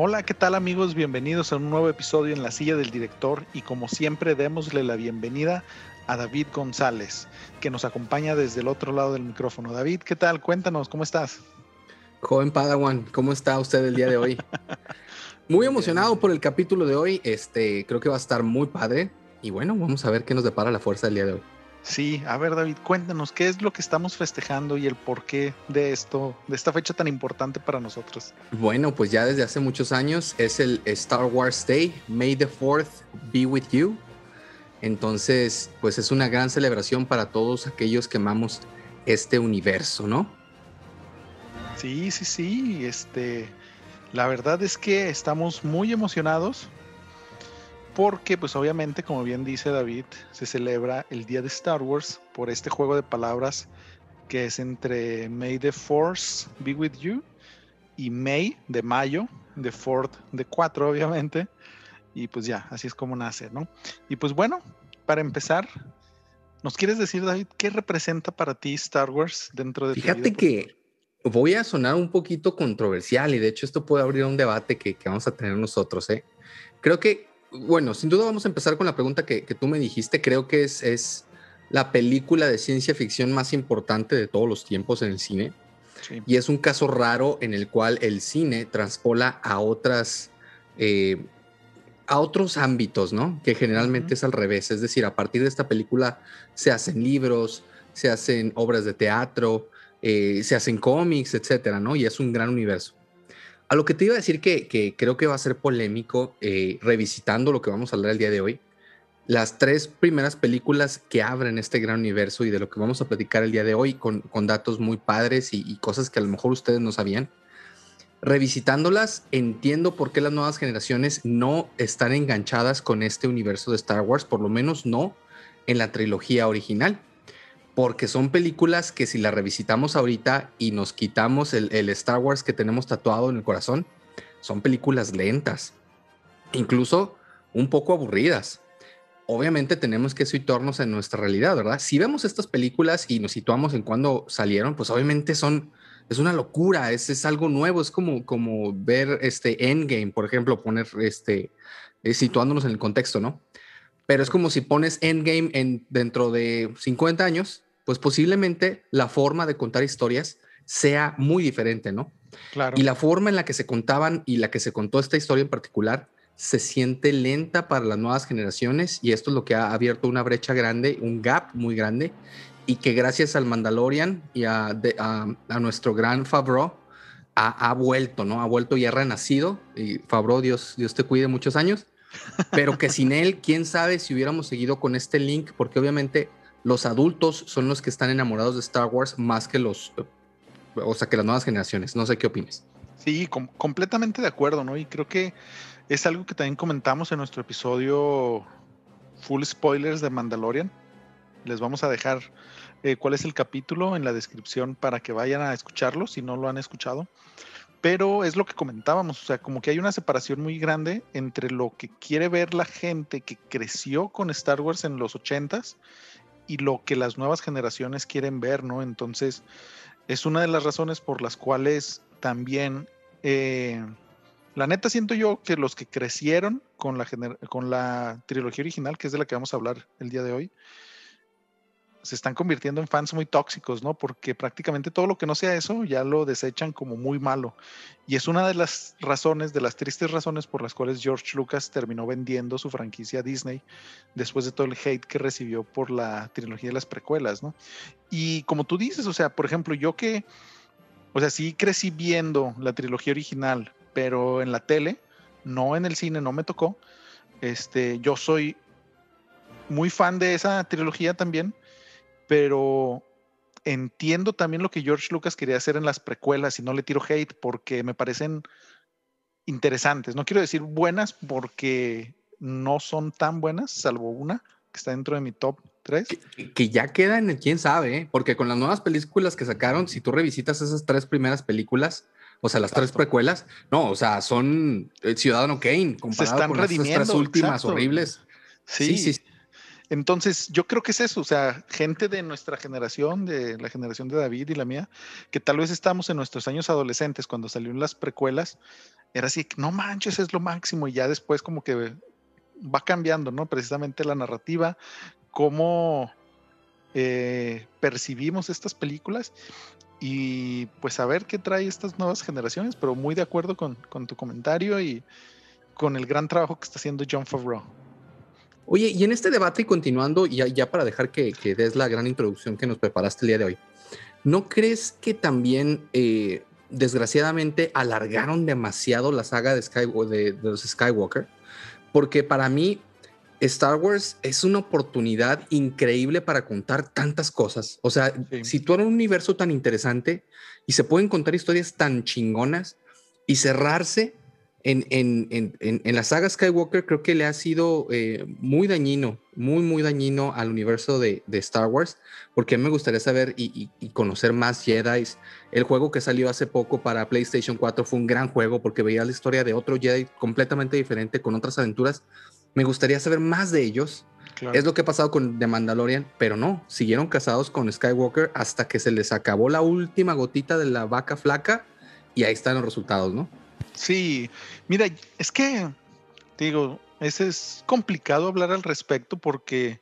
Hola, ¿qué tal amigos? Bienvenidos a un nuevo episodio en la silla del director y como siempre démosle la bienvenida a David González, que nos acompaña desde el otro lado del micrófono. David, ¿qué tal? Cuéntanos, ¿cómo estás? Joven Padawan, ¿cómo está usted el día de hoy? Muy emocionado por el capítulo de hoy, este creo que va a estar muy padre y bueno, vamos a ver qué nos depara la fuerza del día de hoy. Sí, a ver David, cuéntanos qué es lo que estamos festejando y el porqué de esto, de esta fecha tan importante para nosotros. Bueno, pues ya desde hace muchos años es el Star Wars Day, May the 4th be with you. Entonces, pues es una gran celebración para todos aquellos que amamos este universo, ¿no? Sí, sí, sí, este, la verdad es que estamos muy emocionados porque pues obviamente, como bien dice David, se celebra el día de Star Wars por este juego de palabras que es entre May the Force be with you y May de mayo, de Ford de 4 obviamente, y pues ya, así es como nace, ¿no? Y pues bueno, para empezar, ¿nos quieres decir David qué representa para ti Star Wars dentro de Fíjate tu vida? que voy a sonar un poquito controversial y de hecho esto puede abrir un debate que, que vamos a tener nosotros, ¿eh? Creo que bueno, sin duda vamos a empezar con la pregunta que, tú me dijiste. Creo que es, es, la película de ciencia ficción más importante de todos los tiempos en el cine. Y es un caso raro en el cual el cine transpola a otras, eh, a otros ámbitos, ¿no? Que generalmente es al revés. Es decir, a partir de esta película se hacen libros, se hacen obras de teatro, eh, se hacen cómics, etcétera, ¿no? Y es un gran universo. A lo que te iba a decir que, creo que va a ser polémico, eh, revisitando lo que vamos a hablar el día de hoy, las tres primeras películas que abren este gran universo y de lo que vamos a platicar el día de hoy con, datos muy padres y, cosas que a lo mejor ustedes no sabían. Revisitándolas, entiendo por qué las nuevas generaciones no están enganchadas con este universo de Star Wars, por lo menos no en la trilogía original porque son películas que si las revisitamos ahorita y nos quitamos el, Star Wars que tenemos tatuado en el corazón, son películas lentas, incluso un poco aburridas. Obviamente tenemos que situarnos en nuestra realidad, ¿verdad? Si vemos estas películas y nos situamos en cuando salieron, pues obviamente son, es una locura, es, es algo nuevo, es como, como ver este Endgame, por ejemplo, poner este, eh, situándonos en el contexto, ¿no? Pero es como si pones Endgame en, dentro de 50 años pues posiblemente la forma de contar historias sea muy diferente, ¿no? Claro. Y la forma en la que se contaban y la que se contó esta historia en particular se siente lenta para las nuevas generaciones y esto es lo que ha abierto una brecha grande, un gap muy grande y que gracias al Mandalorian y a, nuestro gran Favreau ha, vuelto, ¿no? Ha vuelto y ha renacido y Favreau, Dios, Dios te cuide muchos años, pero que sin él, quién sabe si hubiéramos seguido con este link, porque obviamente los adultos son los que están enamorados de Star Wars más que los, o sea, que las nuevas generaciones. No sé qué opines. Sí, completamente de acuerdo, ¿no? Y creo que es algo que también comentamos en nuestro episodio Full Spoilers de Mandalorian. Les vamos a dejar eh, cuál es el capítulo en la descripción para que vayan a escucharlo si no lo han escuchado. Pero es lo que comentábamos, o sea, como que hay una separación muy grande entre lo que quiere ver la gente que creció con Star Wars en los ochentas y lo que las nuevas generaciones quieren ver, ¿no? Entonces, es una de las razones por las cuales también, eh, la neta siento yo que los que crecieron con la, con la trilogía original, que es de la que vamos a hablar el día de hoy, se están convirtiendo en fans muy tóxicos, ¿no? Porque prácticamente todo lo que no sea eso ya lo desechan como muy malo. Y es una de las razones, de las tristes razones por las cuales George Lucas terminó vendiendo su franquicia a Disney después de todo el hate que recibió por la trilogía de las precuelas, ¿no? Y como tú dices, o sea, por ejemplo, yo que, o sea, sí crecí viendo la trilogía original, pero en la tele, no en el cine, no me tocó. Este, yo soy muy fan de esa trilogía también pero entiendo también lo que George Lucas quería hacer en las precuelas y no le tiro hate porque me parecen interesantes. No quiero decir buenas porque no son tan buenas, salvo una que está dentro de mi top 3. Que, ya queda en el quién sabe, ¿eh? porque con las nuevas películas que sacaron, si tú revisitas esas tres primeras películas, o sea, las tres precuelas, no, o sea, son eh, Ciudadano Kane comparado con las tres últimas horribles. Sí, sí, sí. Entonces, yo creo que es eso, o sea, gente de nuestra generación, de la generación de David y la mía, que tal vez estamos en nuestros años adolescentes cuando salieron las precuelas, era así, no manches, es lo máximo, y ya después como que va cambiando, ¿no? Precisamente la narrativa, cómo eh, percibimos estas películas y pues a ver qué trae estas nuevas generaciones, pero muy de acuerdo con, con tu comentario y con el gran trabajo que está haciendo John Favreau. Oye, y en este debate y continuando, ya, ya para dejar que, que, des la gran introducción que nos preparaste el día de hoy, ¿no crees que también, eh, desgraciadamente, alargaron demasiado la saga de, Sky, de, de, los Skywalker? Porque para mí, Star Wars es una oportunidad increíble para contar tantas cosas. O sea, sí. situar un universo tan interesante y se pueden contar historias tan chingonas y cerrarse en, en, en, en, la saga Skywalker creo que le ha sido eh, muy dañino, muy, muy dañino al universo de, de Star Wars, porque me gustaría saber y, y, y, conocer más Jedi. El juego que salió hace poco para PlayStation 4 fue un gran juego porque veía la historia de otro Jedi completamente diferente, con otras aventuras. Me gustaría saber más de ellos. Claro. Es lo que ha pasado con The Mandalorian, pero no, siguieron casados con Skywalker hasta que se les acabó la última gotita de la vaca flaca y ahí están los resultados, ¿no? Sí, mira, es que, digo, ese es complicado hablar al respecto porque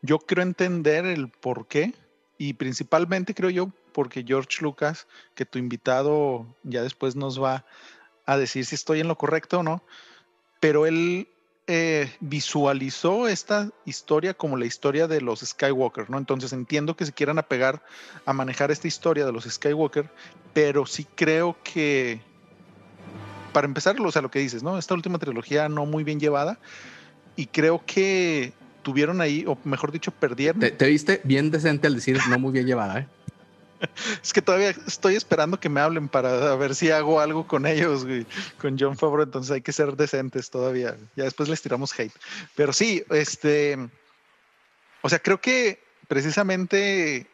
yo creo entender el por qué y principalmente creo yo porque George Lucas, que tu invitado ya después nos va a decir si estoy en lo correcto o no, pero él eh, visualizó esta historia como la historia de los Skywalker, ¿no? Entonces entiendo que se quieran apegar a manejar esta historia de los Skywalker, pero sí creo que para empezar, o sea, lo que dices, ¿no? Esta última trilogía no muy bien llevada y creo que tuvieron ahí, o mejor dicho, perdieron. Te, te viste bien decente al decir no muy bien llevada, ¿eh? es que todavía estoy esperando que me hablen para ver si hago algo con ellos, güey, con John Favreau, entonces hay que ser decentes todavía. Ya después les tiramos hate. Pero sí, este, o sea, creo que precisamente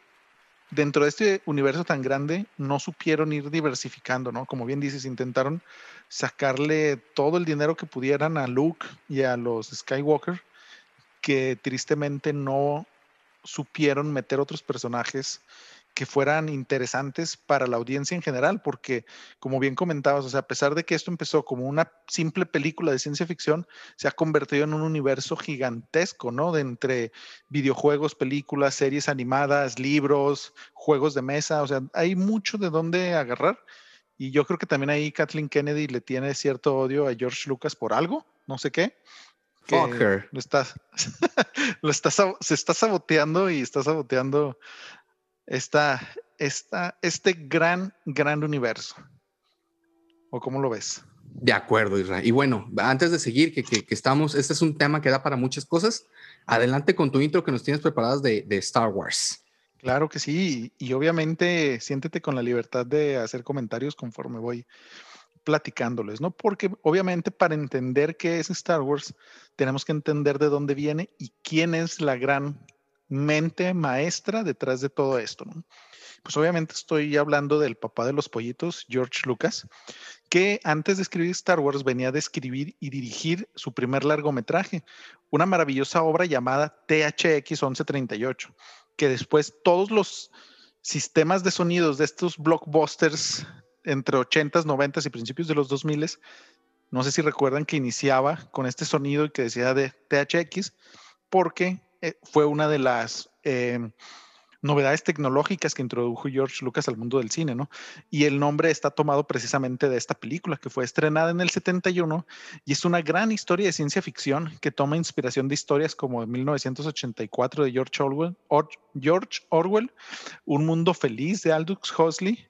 dentro de este universo tan grande no supieron ir diversificando, ¿no? Como bien dices, intentaron sacarle todo el dinero que pudieran a Luke y a los Skywalker, que tristemente no supieron meter otros personajes que fueran interesantes para la audiencia en general, porque como bien comentabas, o sea, a pesar de que esto empezó como una simple película de ciencia ficción, se ha convertido en un universo gigantesco, ¿no? De entre videojuegos, películas, series animadas, libros, juegos de mesa, o sea, hay mucho de dónde agarrar. Y yo creo que también ahí Kathleen Kennedy le tiene cierto odio a George Lucas por algo, no sé qué. Que Fucker. Lo está, lo está, se está saboteando y está saboteando esta, esta, este gran, gran universo. ¿O cómo lo ves? De acuerdo, Israel. Y bueno, antes de seguir, que, que, que, estamos, este es un tema que da para muchas cosas. Adelante con tu intro que nos tienes preparadas de, de Star Wars. Claro que sí, y obviamente siéntete con la libertad de hacer comentarios conforme voy platicándoles, ¿no? Porque obviamente para entender qué es Star Wars, tenemos que entender de dónde viene y quién es la gran mente maestra detrás de todo esto. Pues obviamente estoy hablando del papá de los pollitos, George Lucas, que antes de escribir Star Wars venía de escribir y dirigir su primer largometraje, una maravillosa obra llamada THX 1138, que después todos los sistemas de sonidos de estos blockbusters entre 80s, 90s y principios de los 2000s, no sé si recuerdan que iniciaba con este sonido y que decía de THX, porque eh, fue una de las eh, novedades tecnológicas que introdujo George Lucas al mundo del cine, ¿no? Y el nombre está tomado precisamente de esta película que fue estrenada en el 71 y es una gran historia de ciencia ficción que toma inspiración de historias como 1984 de George Orwell, Or George Orwell, Un mundo feliz de Aldous Huxley,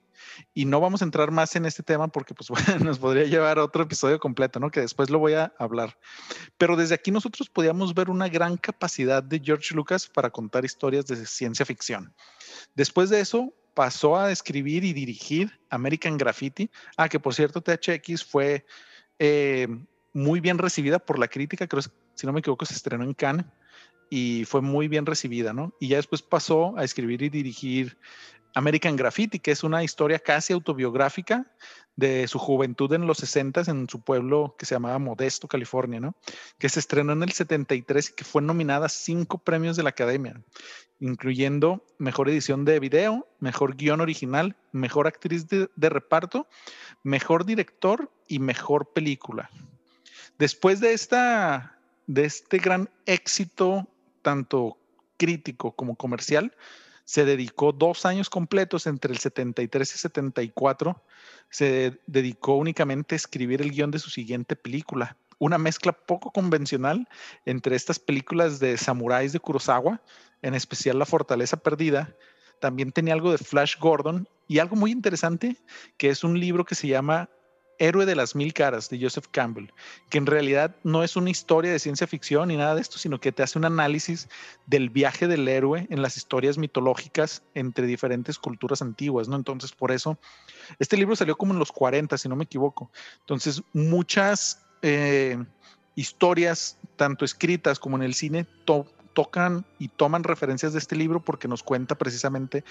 y no vamos a entrar más en este tema porque pues, nos podría llevar a otro episodio completo, ¿no? Que después lo voy a hablar. Pero desde aquí nosotros podíamos ver una gran capacidad de George Lucas para contar historias de ciencia ficción. Después de eso, pasó a escribir y dirigir American Graffiti. Ah, que por cierto, THX fue eh, muy bien recibida por la crítica, creo, si no me equivoco, se estrenó en Cannes y fue muy bien recibida, ¿no? Y ya después pasó a escribir y dirigir American Graffiti, que es una historia casi autobiográfica de su juventud en los 60 en su pueblo que se llamaba Modesto, California, ¿no? Que se estrenó en el 73 y que fue nominada a cinco premios de la Academia, incluyendo Mejor Edición de Video, Mejor Guión Original, Mejor Actriz de, de Reparto, Mejor Director y Mejor Película. Después de, esta, de este gran éxito, tanto crítico como comercial, se dedicó dos años completos entre el 73 y 74, se dedicó únicamente a escribir el guion de su siguiente película, una mezcla poco convencional entre estas películas de samuráis de Kurosawa, en especial La Fortaleza Perdida, también tenía algo de Flash Gordon y algo muy interesante, que es un libro que se llama Héroe de las Mil Caras de Joseph Campbell, que en realidad no es una historia de ciencia ficción ni nada de esto, sino que te hace un análisis del viaje del héroe en las historias mitológicas entre diferentes culturas antiguas, ¿no? Entonces, por eso, este libro salió como en los 40, si no me equivoco. Entonces, muchas eh, historias, tanto escritas como en el cine, tocan y toman referencias de este libro porque nos cuenta precisamente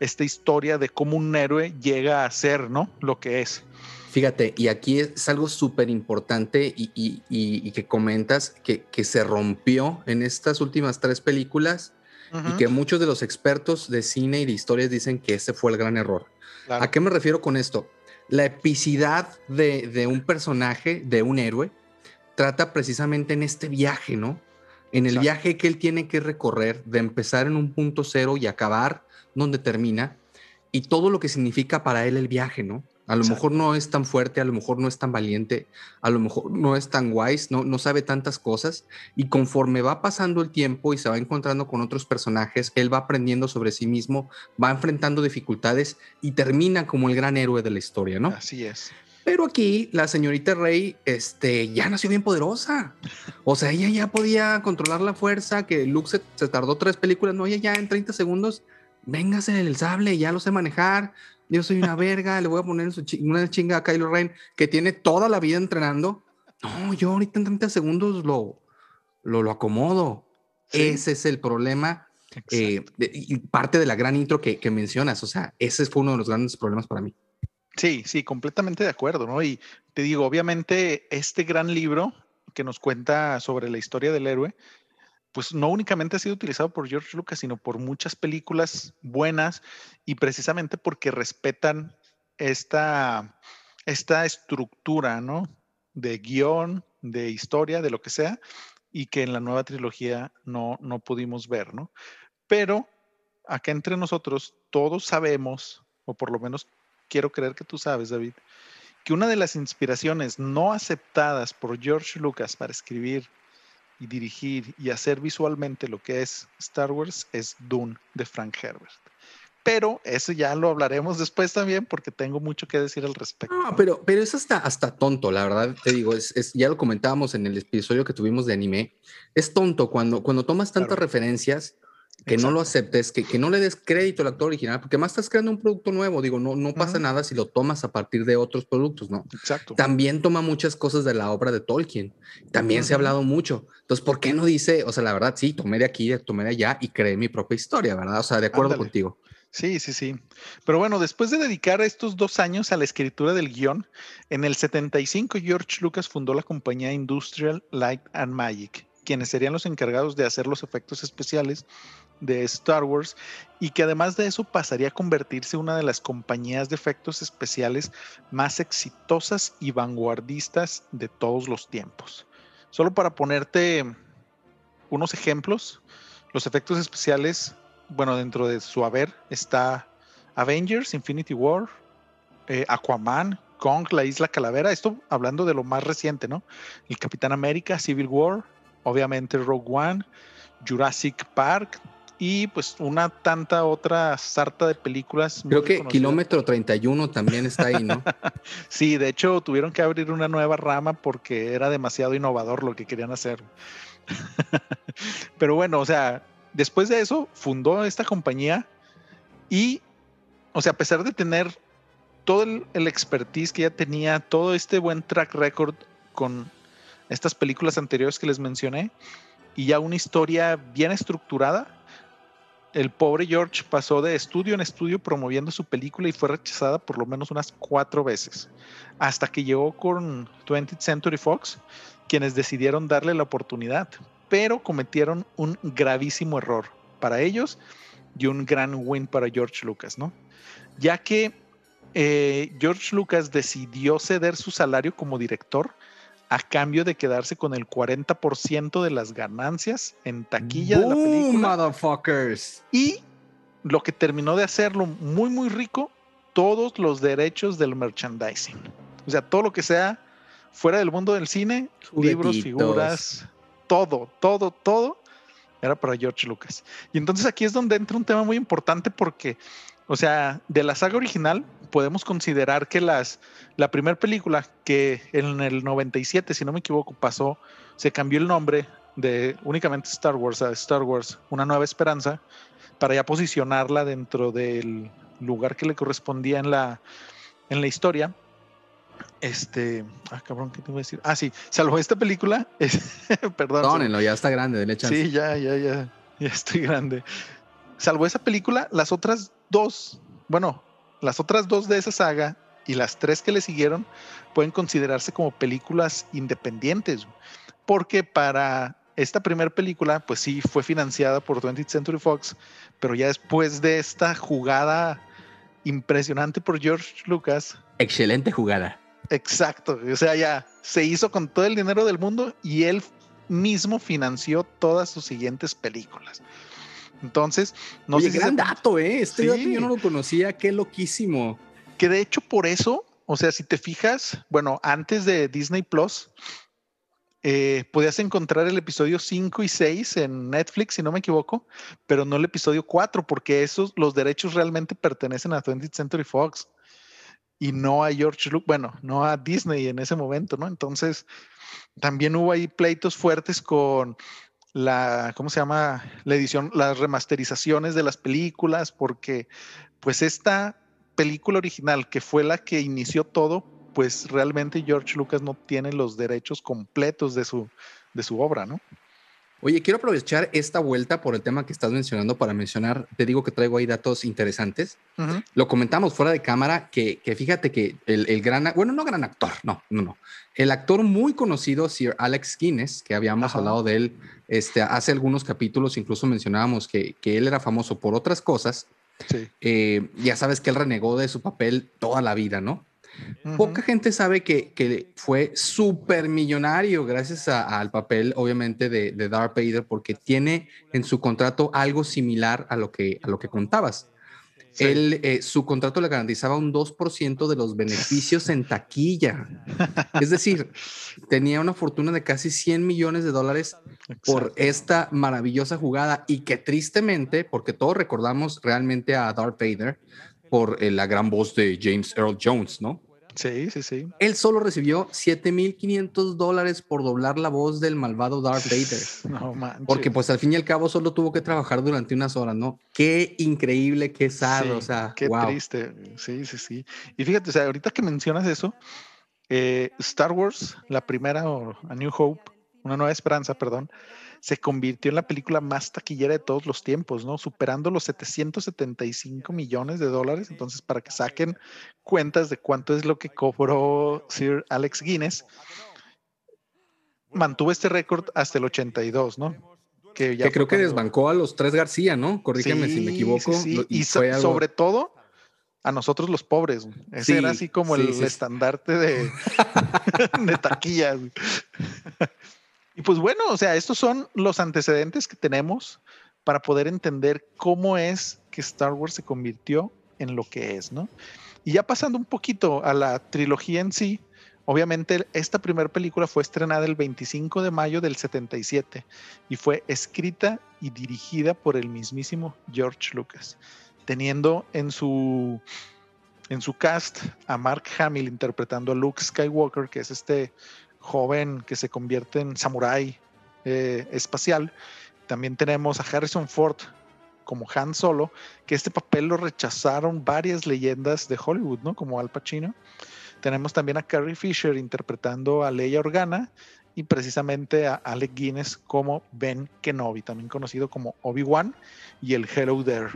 esta historia de cómo un héroe llega a ser, ¿no? Lo que es. Fíjate, y aquí es algo súper importante y, que comentas que, se rompió en estas últimas tres películas y que muchos de los expertos de cine y de historias dicen que ese fue el gran error. ¿A qué me refiero con esto? La epicidad de, un personaje, de un héroe, trata precisamente en este viaje, ¿no? En el viaje que él tiene que recorrer, de empezar en un punto cero y acabar donde termina, y todo lo que significa para él el viaje, ¿no? A lo mejor no es tan fuerte, a lo mejor no es tan valiente, a lo mejor no es tan wise, no, no sabe tantas cosas. Y conforme va pasando el tiempo y se va encontrando con otros personajes, él va aprendiendo sobre sí mismo, va enfrentando dificultades y termina como el gran héroe de la historia, ¿no? Así es. Pero aquí la señorita Rey este, ya nació bien poderosa. O sea, ella ya podía controlar la fuerza, que Luke se, se tardó tres películas, no, ella ya en 30 segundos, véngase el sable, ya lo sé manejar, yo soy una verga, le voy a poner una chinga a Kylo Ren que tiene toda la vida entrenando. No, yo ahorita en 30 segundos lo, lo, lo acomodo. Ese es el problema. Eh, y parte de la gran intro que, que, mencionas, o sea, ese fue uno de los grandes problemas para mí. Sí, sí, completamente de acuerdo, ¿no? Y te digo, obviamente, este gran libro que nos cuenta sobre la historia del héroe, pues no únicamente ha sido utilizado por George Lucas, sino por muchas películas buenas y precisamente porque respetan esta, esta estructura, ¿no? De guion, de historia, de lo que sea, y que en la nueva trilogía no, no pudimos ver, ¿no? Pero acá entre nosotros todos sabemos, o por lo menos quiero creer que tú sabes, David, que una de las inspiraciones no aceptadas por George Lucas para escribir y dirigir y hacer visualmente lo que es Star Wars es Dune de Frank Herbert. Pero eso ya lo hablaremos después también porque tengo mucho que decir al respecto. No, pero, pero es hasta, hasta tonto, la verdad, te digo, es, es, ya lo comentábamos en el episodio que tuvimos de anime, es tonto cuando, cuando tomas tantas referencias que no lo aceptes, que, que, no le des crédito al actor original, porque más estás creando un producto nuevo, digo, no, no pasa nada si lo tomas a partir de otros productos, ¿no? Exacto. También toma muchas cosas de la obra de Tolkien, también se ha hablado mucho, entonces, ¿por qué no dice, o sea, la verdad, sí, tomé de aquí, tomé de allá y creé mi propia historia, ¿verdad? O sea, de acuerdo contigo. Sí, sí, sí. Pero bueno, después de dedicar estos dos años a la escritura del guion, en el 75 George Lucas fundó la compañía Industrial Light and Magic, quienes serían los encargados de hacer los efectos especiales de Star Wars y que además de eso pasaría a convertirse en una de las compañías de efectos especiales más exitosas y vanguardistas de todos los tiempos. Solo para ponerte unos ejemplos, los efectos especiales, bueno, dentro de su haber está Avengers, Infinity War, eh, Aquaman, Kong, la Isla Calavera, esto hablando de lo más reciente, ¿no? El Capitán América, Civil War, obviamente Rogue One, Jurassic Park, y pues una tanta otra sarta de películas. Creo que Kilómetro 31 también está ahí, ¿no? sí, de hecho tuvieron que abrir una nueva rama porque era demasiado innovador lo que querían hacer. Pero bueno, o sea, después de eso fundó esta compañía y, o sea, a pesar de tener todo el, el expertise que ya tenía, todo este buen track record con estas películas anteriores que les mencioné y ya una historia bien estructurada, el pobre George pasó de estudio en estudio promoviendo su película y fue rechazada por lo menos unas cuatro veces, hasta que llegó con 20th Century Fox, quienes decidieron darle la oportunidad, pero cometieron un gravísimo error para ellos y un gran win para George Lucas, ¿no? Ya que eh, George Lucas decidió ceder su salario como director a cambio de quedarse con el 40% de las ganancias en taquilla de la película. Motherfuckers. Y lo que terminó de hacerlo muy, muy rico, todos los derechos del merchandising. O sea, todo lo que sea fuera del mundo del cine, libros, figuras, todo, todo, todo era para George Lucas. Y entonces aquí es donde entra un tema muy importante porque, o sea, de la saga original podemos considerar que las, la primera película que en el 97, si no me equivoco, pasó, se cambió el nombre de únicamente Star Wars a Star Wars, Una Nueva Esperanza, para ya posicionarla dentro del lugar que le correspondía en la, en la historia. Este, ah, cabrón, ¿qué te voy a decir? Ah, sí, salvo esta película, perdón. Perdónenlo, ya está grande, denle chance. Sí, ya, ya, ya, ya estoy grande. Salvo esa película, las otras dos, bueno, las otras dos de esa saga y las tres que le siguieron pueden considerarse como películas independientes, porque para esta primera película, pues sí, fue financiada por 20th Century Fox, pero ya después de esta jugada impresionante por George Lucas. Excelente jugada. Exacto, o sea, ya se hizo con todo el dinero del mundo y él mismo financió todas sus siguientes películas. Entonces, no sé gran dato, ¿eh? Este dato yo no lo conocía, qué loquísimo. Que de hecho, por eso, o sea, si te fijas, bueno, antes de Disney Plus, eh, podías encontrar el episodio 5 y 6 en Netflix, si no me equivoco, pero no el episodio 4, porque esos, los derechos realmente pertenecen a 20th Century Fox y no a George Lucas, bueno, no a Disney en ese momento, ¿no? Entonces, también hubo ahí pleitos fuertes con la, ¿cómo se llama? La edición, las remasterizaciones de las películas, porque pues esta película original, que fue la que inició todo, pues realmente George Lucas no tiene los derechos completos de su, de su obra, ¿no? Oye, quiero aprovechar esta vuelta por el tema que estás mencionando para mencionar, te digo que traigo ahí datos interesantes. Lo comentamos fuera de cámara, que, fíjate que el, gran, bueno, no gran actor, no, no, no. El actor muy conocido, Sir Alex Guinness, que habíamos hablado de él este, hace algunos capítulos, incluso mencionábamos que, él era famoso por otras cosas. Eh, ya sabes que él renegó de su papel toda la vida, ¿no? Poca gente sabe que, fue súper millonario gracias al papel, obviamente, de, de, Darth Vader, porque tiene en su contrato algo similar a lo que, a lo que contabas. Él, eh, su contrato le garantizaba un 2% de los beneficios en taquilla. Es decir, tenía una fortuna de casi 100 millones de dólares por esta maravillosa jugada y que tristemente, porque todos recordamos realmente a Darth Vader por eh, la gran voz de James Earl Jones, ¿no? Sí, sí, sí. Él solo recibió 7.500 dólares por doblar la voz del malvado Darth Vader. No manches. Porque pues al fin y al cabo solo tuvo que trabajar durante unas horas, ¿no? Qué increíble, qué sad, o sea, Qué triste, sí, sí, sí. Y fíjate, o sea, ahorita que mencionas eso, eh, Star Wars, la primera, o A New Hope, Una Nueva Esperanza, perdón, se convirtió en la película más taquillera de todos los tiempos, ¿no? Superando los 775 millones de dólares. Entonces, para que saquen cuentas de cuánto es lo que cobró Sir Alex Guinness, mantuvo este récord hasta el 82, ¿no? Que, ya creo que desbancó a los tres García, ¿no? Corrígeme si me equivoco. Y, sobre todo a nosotros los pobres. Ese era así como el estandarte de, de taquillas. Y pues bueno, o sea, estos son los antecedentes que tenemos para poder entender cómo es que Star Wars se convirtió en lo que es, ¿no? Y ya pasando un poquito a la trilogía en sí, obviamente esta primera película fue estrenada el 25 de mayo del 77 y fue escrita y dirigida por el mismísimo George Lucas, teniendo en su en su cast a Mark Hamill interpretando a Luke Skywalker, que es este joven que se convierte en samurái eh, espacial. También tenemos a Harrison Ford como Han Solo, que este papel lo rechazaron varias leyendas de Hollywood, ¿no? Como Al Pacino. Tenemos también a Carrie Fisher interpretando a Leia Organa y precisamente a Alec Guinness como Ben Kenobi, también conocido como Obi-Wan y el Hello There.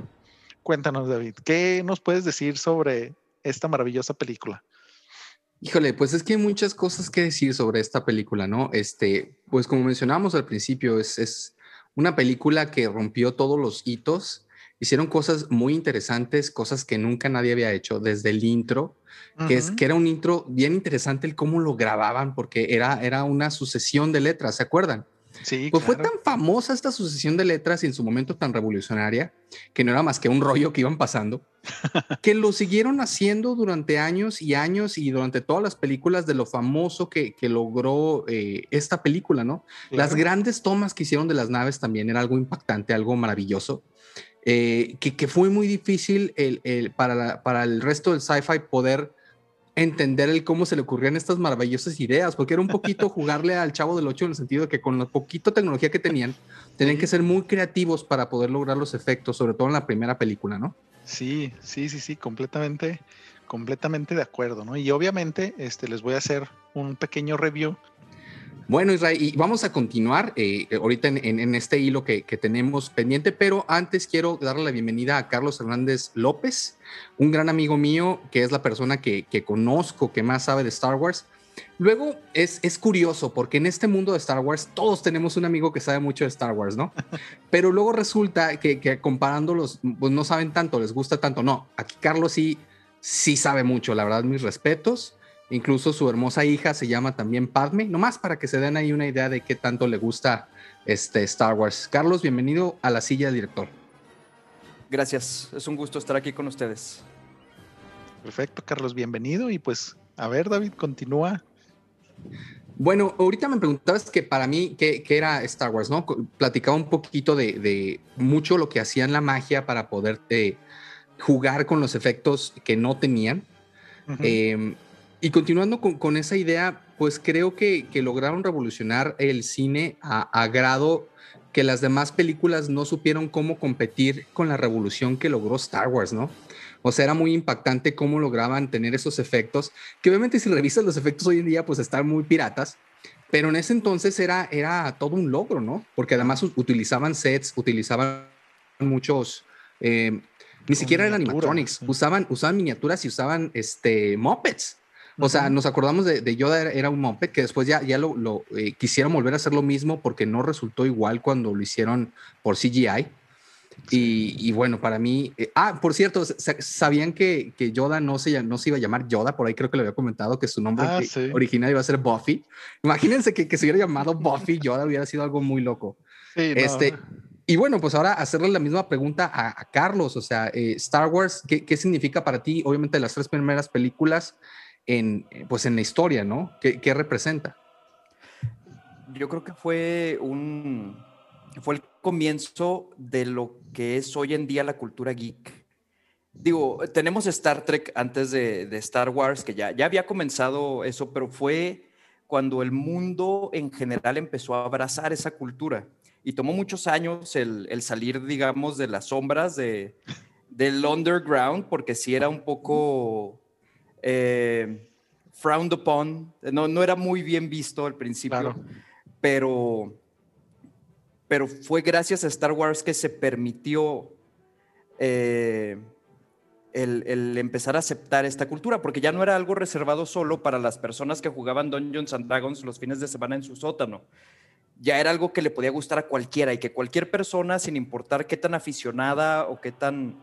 Cuéntanos, David, ¿qué nos puedes decir sobre esta maravillosa película? Híjole, pues es que hay muchas cosas que decir sobre esta película, ¿no? Este, pues como mencionábamos al principio, es, es una película que rompió todos los hitos hicieron cosas muy interesantes, cosas que nunca nadie había hecho, desde el intro, que, es, que era un intro bien interesante el cómo lo grababan, porque era, era una sucesión de letras, ¿se acuerdan? Sí, pues fue tan famosa esta sucesión de letras y en su momento tan revolucionaria, que no era más que un rollo que iban pasando, que lo siguieron haciendo durante años y años y durante todas las películas de lo famoso que, que logró eh, esta película, ¿no? Las grandes tomas que hicieron de las naves también era algo impactante, algo maravilloso. Eh, que, fue muy difícil el, para, para, el resto del sci-fi poder entender el cómo se le ocurrían estas maravillosas ideas, porque era un poquito jugarle al chavo del 8 en el sentido de que con la poquita tecnología que tenían, tenían que ser muy creativos para poder lograr los efectos, sobre todo en la primera película, ¿no? Sí, sí, sí, sí, completamente, completamente de acuerdo, ¿no? Y obviamente este, les voy a hacer un pequeño review bueno, Israel, y vamos a continuar eh, ahorita en, este hilo que, tenemos pendiente, pero antes quiero darle la bienvenida a Carlos Hernández López, un gran amigo mío, que es la persona que, conozco, que más sabe de Star Wars. Luego es, es, curioso porque en este mundo de Star Wars todos tenemos un amigo que sabe mucho de Star Wars, ¿no? Pero luego resulta que, que comparándolos, pues no saben tanto, les gusta tanto. No, aquí Carlos sí, sí sabe mucho, la verdad, mis respetos. Incluso su hermosa hija se llama también Padme, nomás para que se den ahí una idea de qué tanto le gusta este Star Wars. Carlos, bienvenido a la silla de director. Gracias, es un gusto estar aquí con ustedes. Perfecto, Carlos, bienvenido. Y pues, a ver, David, continúa. Bueno, ahorita me preguntabas que para mí, ¿qué, qué era Star Wars? ¿no? Platicaba un poquito de, mucho lo que hacían la magia para poder eh, jugar con los efectos que no tenían. Y continuando con, esa idea, pues creo que, lograron revolucionar el cine a, grado que las demás películas no supieron cómo competir con la revolución que logró Star Wars, ¿no? O sea, era muy impactante cómo lograban tener esos efectos, que obviamente si revisas los efectos hoy en día, pues están muy piratas, pero en ese entonces era, era todo un logro, ¿no? Porque además utilizaban sets, utilizaban muchos, eh, ni siquiera eran animatronics, usaban, usaban miniaturas y usaban este, mopeds. O sea, nos acordamos de, Yoda era, un moped que después ya, ya lo, eh, quisieron volver a hacer lo mismo porque no resultó igual cuando lo hicieron por CGI. Y, bueno, para mí, eh, ah, por cierto, sabían que, que, Yoda no se, no se iba a llamar Yoda, por ahí creo que lo había comentado que su nombre ah, original iba a ser Buffy. Imagínense que, que se hubiera llamado Buffy Yoda, hubiera sido algo muy loco. este, Y bueno, pues ahora hacerle la misma pregunta a, Carlos, o sea, eh, Star Wars, ¿qué, ¿qué, significa para ti? Obviamente las tres primeras películas, en, pues en la historia, ¿no? ¿Qué, representa? Yo creo que fue un fue el comienzo de lo que es hoy en día la cultura geek. Digo, tenemos Star Trek antes de, Star Wars, que ya, ya había comenzado eso, pero fue cuando el mundo en general empezó a abrazar esa cultura. Y tomó muchos años el, el salir, digamos, de las sombras de, del underground, porque sí era un poco eh, frowned upon, no, no era muy bien visto al principio, pero, pero fue gracias a Star Wars que se permitió eh, el, empezar a aceptar esta cultura, porque ya no era algo reservado solo para las personas que jugaban Dungeons and Dragons los fines de semana en su sótano. Ya era algo que le podía gustar a cualquiera y que cualquier persona, sin importar qué tan aficionada o qué tan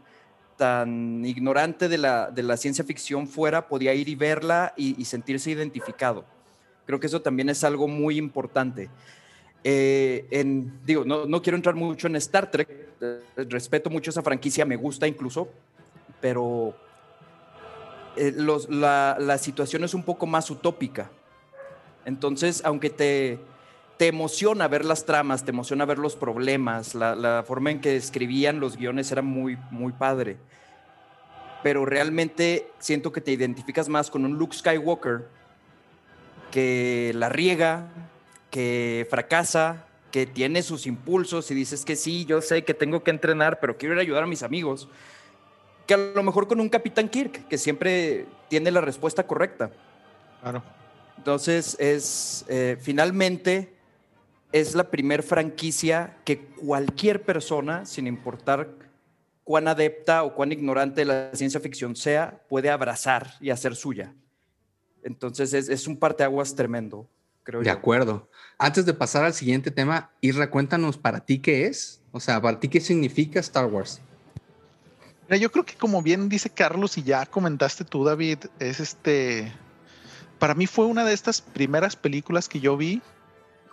tan ignorante de la, de la ciencia ficción fuera, podía ir y verla y, sentirse identificado. Creo que eso también es algo muy importante. Eh, digo, no, no, quiero entrar mucho en Star Trek, eh, respeto mucho esa franquicia, me gusta incluso, pero eh, la, la, situación es un poco más utópica. Entonces, aunque te, te emociona ver las tramas, te emociona ver los problemas, la, forma en que escribían los guiones era muy, muy padre. Pero realmente siento que te identificas más con un Luke Skywalker que la riega, que fracasa, que tiene sus impulsos y dices que sí, yo sé que tengo que entrenar, pero quiero ir a ayudar a mis amigos. Que a lo mejor con un Capitán Kirk, que siempre tiene la respuesta correcta. Claro. Entonces, es eh, finalmente es la primer franquicia que cualquier persona, sin importar cuán adepta o cuán ignorante de la ciencia ficción sea, puede abrazar y hacer suya. Entonces es, es un parteaguas tremendo, creo De acuerdo. Antes de pasar al siguiente tema, Isra, cuéntanos para ti qué es. O sea, para ti qué significa Star Wars. Mira, yo creo que como bien dice Carlos y ya comentaste tú, David, es este. Para mí fue una de estas primeras películas que yo vi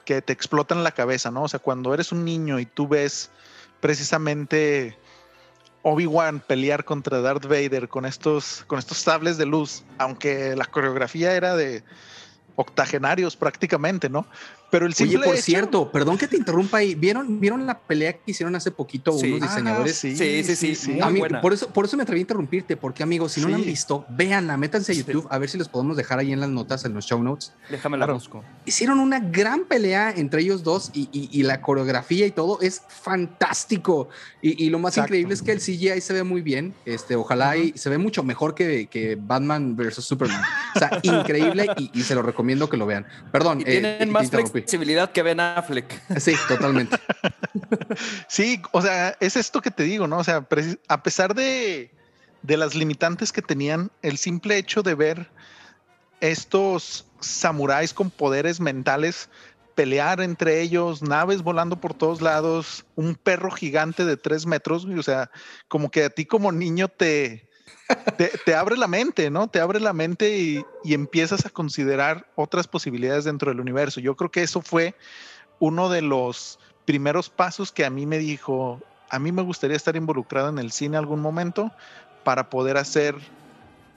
que te explotan la cabeza, ¿no? O sea, cuando eres un niño y tú ves precisamente Obi-Wan pelear contra Darth Vader con estos, con estos sables de luz, aunque la coreografía era de octogenarios prácticamente, ¿no? Pero el simple Oye, por cierto, perdón que te interrumpa ahí. ¿Vieron, ¿Vieron la pelea que hicieron hace poquito unos diseñadores? Ah, sí, sí, sí. sí, por, eso, por eso me atreví a interrumpirte, porque amigos, si no la han visto, véanla, métanse a YouTube a ver si les podemos dejar ahí en las notas, en los show notes. Déjame la busco. Hicieron una gran pelea entre ellos dos y, y, la coreografía y todo es fantástico. Y, lo más increíble es que el CGI se ve muy bien. Este, ojalá y se ve mucho mejor que, que Batman versus Superman. O sea, increíble y, se lo recomiendo que lo vean. Perdón. tienen eh, más flexibilidad que Ben Affleck. Sí, totalmente. sí, o sea, es esto que te digo, ¿no? O sea, a pesar de, de las limitantes que tenían, el simple hecho de ver estos samuráis con poderes mentales pelear entre ellos, naves volando por todos lados, un perro gigante de tres metros, o sea, como que a ti como niño te, te, abre la mente, ¿no? Te abre la mente y, empiezas a considerar otras posibilidades dentro del universo. Yo creo que eso fue uno de los primeros pasos que a mí me dijo, a mí me gustaría estar involucrado en el cine algún momento para poder hacer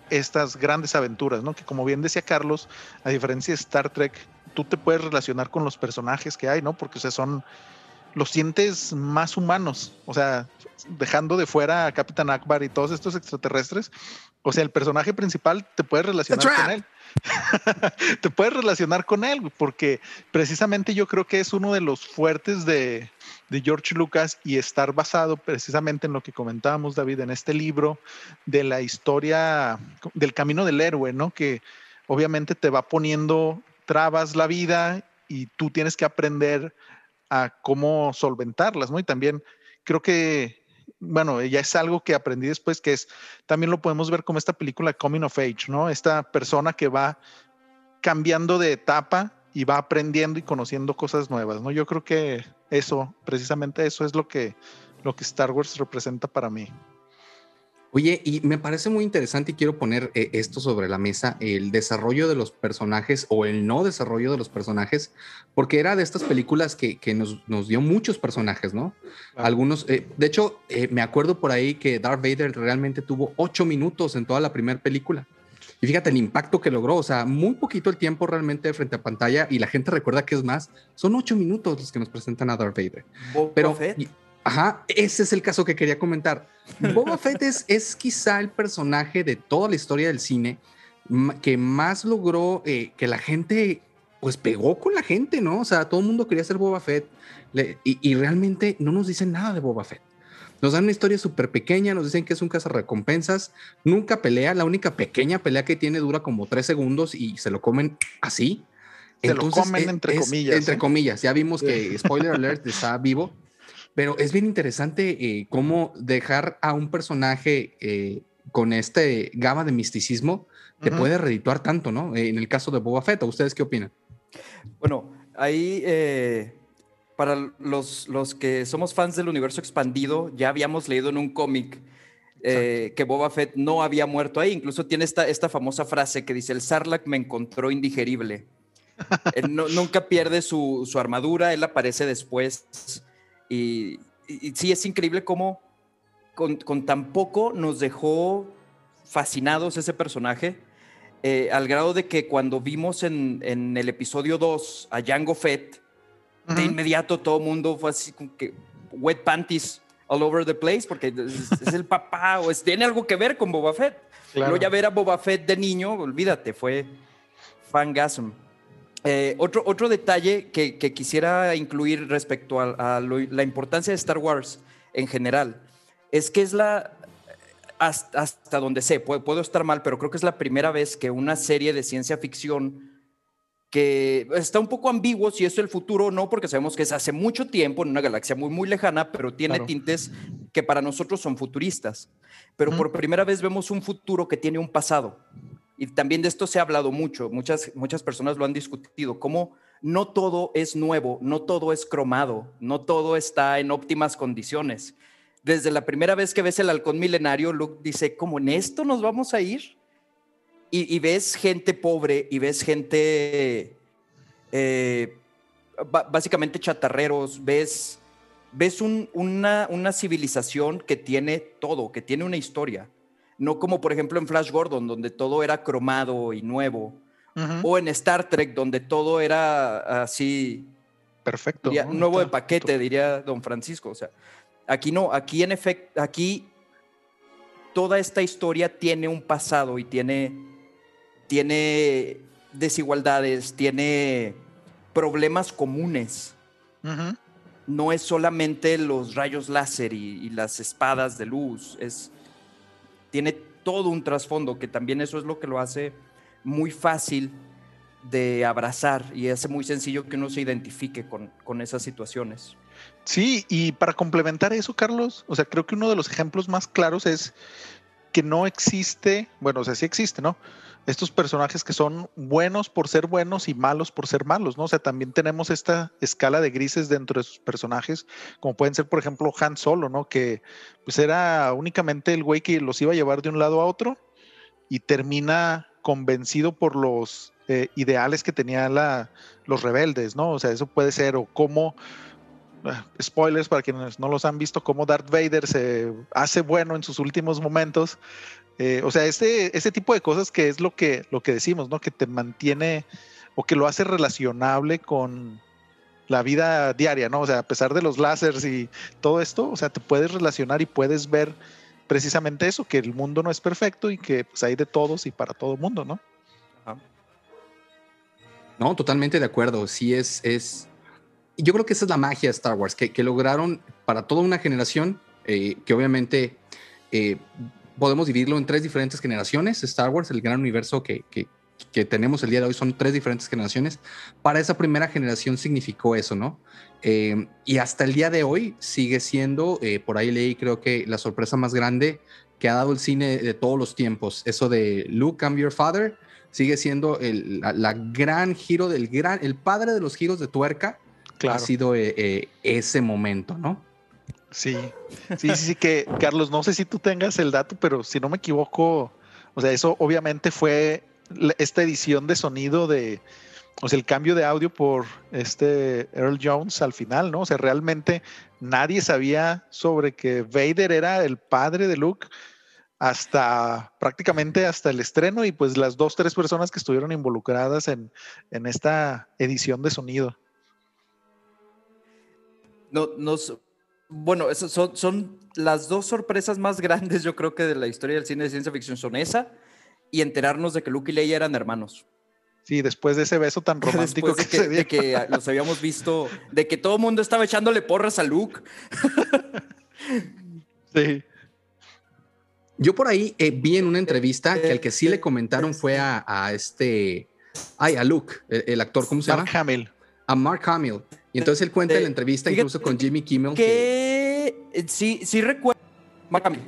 estas grandes aventuras, ¿no? Que como bien decía Carlos, a diferencia de Star Trek, tú te puedes relacionar con los personajes que hay, ¿no? Porque son los sientes más humanos, o sea, dejando de fuera a Capitán Akbar y todos estos extraterrestres, o sea, el personaje principal te puedes relacionar con él. te puedes relacionar con él, porque precisamente yo creo que es uno de los fuertes de, de, George Lucas y estar basado precisamente en lo que comentábamos, David, en este libro de la historia del camino del héroe, ¿no? Que obviamente te va poniendo trabas la vida y tú tienes que aprender a cómo solventarlas, ¿no? Y también creo que, bueno, ya es algo que aprendí después, que es, también lo podemos ver como esta película Coming of Age, ¿no? Esta persona que va cambiando de etapa y va aprendiendo y conociendo cosas nuevas, ¿no? Yo creo que eso, precisamente eso es lo que, lo que Star Wars representa para mí. Oye, y me parece muy interesante y quiero poner eh, esto sobre la mesa, el desarrollo de los personajes o el no desarrollo de los personajes, porque era de estas películas que, nos, dio muchos personajes, ¿no? Algunos, eh, de hecho, eh, me acuerdo por ahí que Darth Vader realmente tuvo ocho minutos en toda la primera película. Y fíjate el impacto que logró, o sea, muy poquito el tiempo realmente frente a pantalla y la gente recuerda que es más, son ocho minutos los que nos presentan a Darth Vader. Pero, Ajá, ese es el caso que quería comentar. Boba Fett es, quizá el personaje de toda la historia del cine que más logró eh, que la gente, pues pegó con la gente, ¿no? O sea, todo el mundo quería ser Boba Fett y, realmente no nos dicen nada de Boba Fett. Nos dan una historia súper pequeña, nos dicen que es un recompensas, nunca pelea, la única pequeña pelea que tiene dura como tres segundos y se lo comen así. Se lo comen entre comillas. Entre ¿eh? comillas, ya vimos que, spoiler alert, está vivo. Pero es bien interesante eh, cómo dejar a un personaje eh, con este gama de misticismo te puede redituar tanto, ¿no? en el caso de Boba Fett, ¿ustedes qué opinan? Bueno, ahí eh, para los, los que somos fans del universo expandido, ya habíamos leído en un cómic que Boba Fett no había muerto ahí. Incluso tiene esta, esta famosa frase que dice, el Sarlacc me encontró indigerible. él nunca pierde su, su, armadura, él aparece después y, sí, es increíble cómo con, tan poco nos dejó fascinados ese personaje, eh, al grado de que cuando vimos en, el episodio 2 a Jango Fett, de inmediato todo el mundo fue así como que wet panties all over the place, porque es, el papá o tiene algo que ver con Boba Fett. Luego ya ver a Boba Fett de niño, olvídate, fue fangasm. Eh, otro, otro detalle que, quisiera incluir respecto a, la importancia de Star Wars en general es que es la, hasta, donde sé, puedo, estar mal, pero creo que es la primera vez que una serie de ciencia ficción que está un poco ambiguo si es el futuro o no, porque sabemos que es hace mucho tiempo en una galaxia muy, muy lejana, pero tiene tintes que para nosotros son futuristas. Pero por primera vez vemos un futuro que tiene un pasado. Y también de esto se ha hablado mucho, muchas, muchas personas lo han discutido, cómo no todo es nuevo, no todo es cromado, no todo está en óptimas condiciones. Desde la primera vez que ves el halcón milenario, Luke dice, ¿cómo en esto nos vamos a ir? y, ves gente pobre y ves gente, eh, básicamente chatarreros, ves, ves una, una civilización que tiene todo, que tiene una historia. No como por ejemplo en Flash Gordon, donde todo era cromado y nuevo. O en Star Trek, donde todo era así. Perfecto. Nuevo de paquete, diría don Francisco. O sea, aquí no, aquí en efecto, aquí toda esta historia tiene un pasado y tiene tiene desigualdades, tiene problemas comunes. No es solamente los rayos láser y, las espadas de luz, es, tiene todo un trasfondo que también eso es lo que lo hace muy fácil de abrazar y hace muy sencillo que uno se identifique con, con esas situaciones. Sí, y para complementar eso, Carlos, o sea, creo que uno de los ejemplos más claros es que no existe, bueno, o sea, sí existe, ¿no? Estos personajes que son buenos por ser buenos y malos por ser malos, ¿no? O sea, también tenemos esta escala de grises dentro de sus personajes, como pueden ser, por ejemplo, Han Solo, ¿no? Que pues era únicamente el güey que los iba a llevar de un lado a otro y termina convencido por los eh, ideales que tenían los rebeldes, ¿no? O sea, eso puede ser, o cómo spoilers para quienes no los han visto, cómo Darth Vader se hace bueno en sus últimos momentos eh, o sea, ese, ese tipo de cosas que es lo que, lo que decimos, ¿no? Que te mantiene o que lo hace relacionable con la vida diaria, ¿no? O sea, a pesar de los láseres y todo esto, o sea, te puedes relacionar y puedes ver precisamente eso, que el mundo no es perfecto y que pues, hay de todos y para todo mundo, ¿no? No, totalmente de acuerdo. Sí, es. Yo creo que esa es la magia de Star Wars, que, lograron para toda una generación, eh, que obviamente eh, podemos dividirlo en tres diferentes generaciones. Star Wars, el gran universo que, que, tenemos el día de hoy, son tres diferentes generaciones. Para esa primera generación significó eso, ¿no? Eh, y hasta el día de hoy sigue siendo, eh, por ahí leí, creo que la sorpresa más grande que ha dado el cine de todos los tiempos. Eso de Luke, I'm your father, sigue siendo el, la, gran giro del gran, el padre de los giros de tuerca. Ha sido eh, ese momento, ¿no? Sí, sí, sí, que Carlos, no sé si tú tengas el dato, pero si no me equivoco, o sea, eso obviamente fue esta edición de sonido de, o sea, el cambio de audio por este Earl Jones al final, ¿no? O sea, realmente nadie sabía sobre que Vader era el padre de Luke hasta prácticamente hasta el estreno y pues las dos, tres personas que estuvieron involucradas en, en esta edición de sonido. No, nos, bueno, son, son las dos sorpresas más grandes, yo creo que de la historia del cine de ciencia ficción son esa y enterarnos de que Luke y Leia eran hermanos. Sí, después de ese beso tan romántico que, se de que los habíamos visto, de que todo el mundo estaba echándole porras a Luke. sí. Yo por ahí eh, vi en una entrevista que al que sí le comentaron fue a, este, ay, a Luke, el, actor, ¿cómo se llama? Mark Hamill. A Mark Hamill. Y entonces él cuenta en la entrevista, incluso con Jimmy Kimmel. Que, eh, sí, sí recuerdo. Mark Hamill.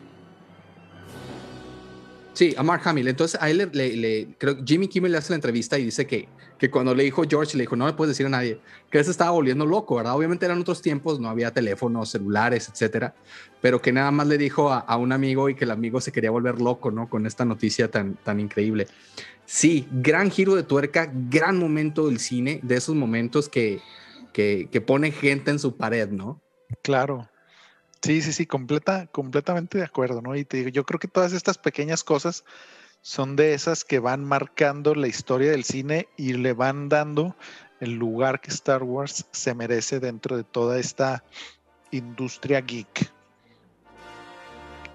Sí, a Mark Hamill. Entonces a él le, creo que Jimmy Kimmel le hace la entrevista y dice que, que cuando le dijo George, le dijo, no me puedes decir a nadie, que él se estaba volviendo loco, ¿verdad? Obviamente eran otros tiempos, no había teléfonos, celulares, etcétera, pero que nada más le dijo a, un amigo y que el amigo se quería volver loco, ¿no? Con esta noticia tan, tan increíble. Sí, gran giro de tuerca, gran momento del cine, de esos momentos que, que, pone gente en su pared, ¿no? Claro. Sí, sí, sí, completa, completamente de acuerdo, ¿no? Y te digo, yo creo que todas estas pequeñas cosas son de esas que van marcando la historia del cine y le van dando el lugar que Star Wars se merece dentro de toda esta industria geek.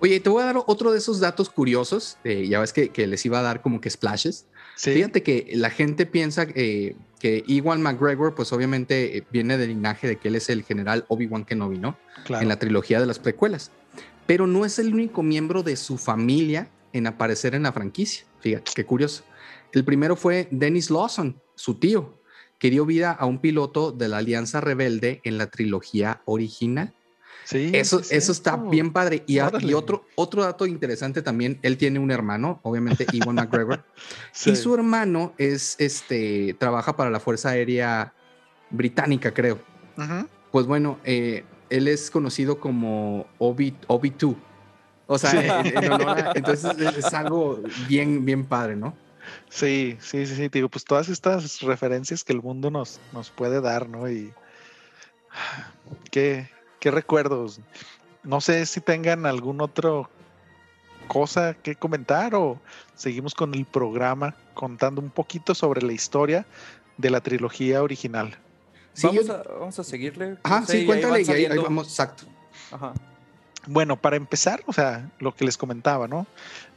Oye, te voy a dar otro de esos datos curiosos. Eh, ya ves que, que, les iba a dar como que splashes. Fíjate que la gente piensa eh, que Iwan McGregor, pues obviamente eh, viene del linaje de que él es el general Obi-Wan Kenobi, ¿no? En la trilogía de las precuelas. Pero no es el único miembro de su familia en aparecer en la franquicia. Fíjate, qué curioso. El primero fue Dennis Lawson, su tío, que dio vida a un piloto de la Alianza Rebelde en la trilogía original. Sí, eso, eso está bien padre. Y, y, otro, otro dato interesante también, él tiene un hermano, obviamente Iwan McGregor, y su hermano es, este, trabaja para la Fuerza Aérea Británica, creo. Pues bueno, eh, él es conocido como Obi, Obi 2 O sea, entonces es algo bien, bien padre, ¿no? Sí, sí, sí, sí, digo, pues todas estas referencias que el mundo nos, nos puede dar, ¿no? Y qué, qué recuerdos. No sé si tengan algún otro cosa que comentar o seguimos con el programa contando un poquito sobre la historia de la trilogía original. vamos, a, vamos, a, seguirle. Ah, sí, cuéntale y ahí, vamos, exacto. Ajá. Bueno, para empezar, o sea, lo que les comentaba, ¿no?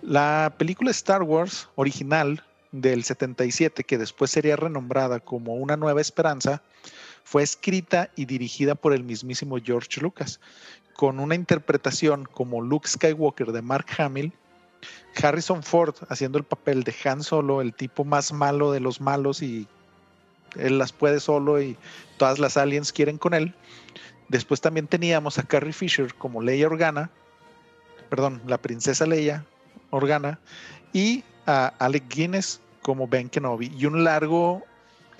La película Star Wars original del 77, que después sería renombrada como Una Nueva Esperanza, fue escrita y dirigida por el mismísimo George Lucas, con una interpretación como Luke Skywalker de Mark Hamill, Harrison Ford haciendo el papel de Han Solo, el tipo más malo de los malos y él las puede solo y todas las aliens quieren con él. Después también teníamos a Carrie Fisher como Leia Organa, perdón, la princesa Leia Organa, y a Alec Guinness como Ben Kenobi y un largo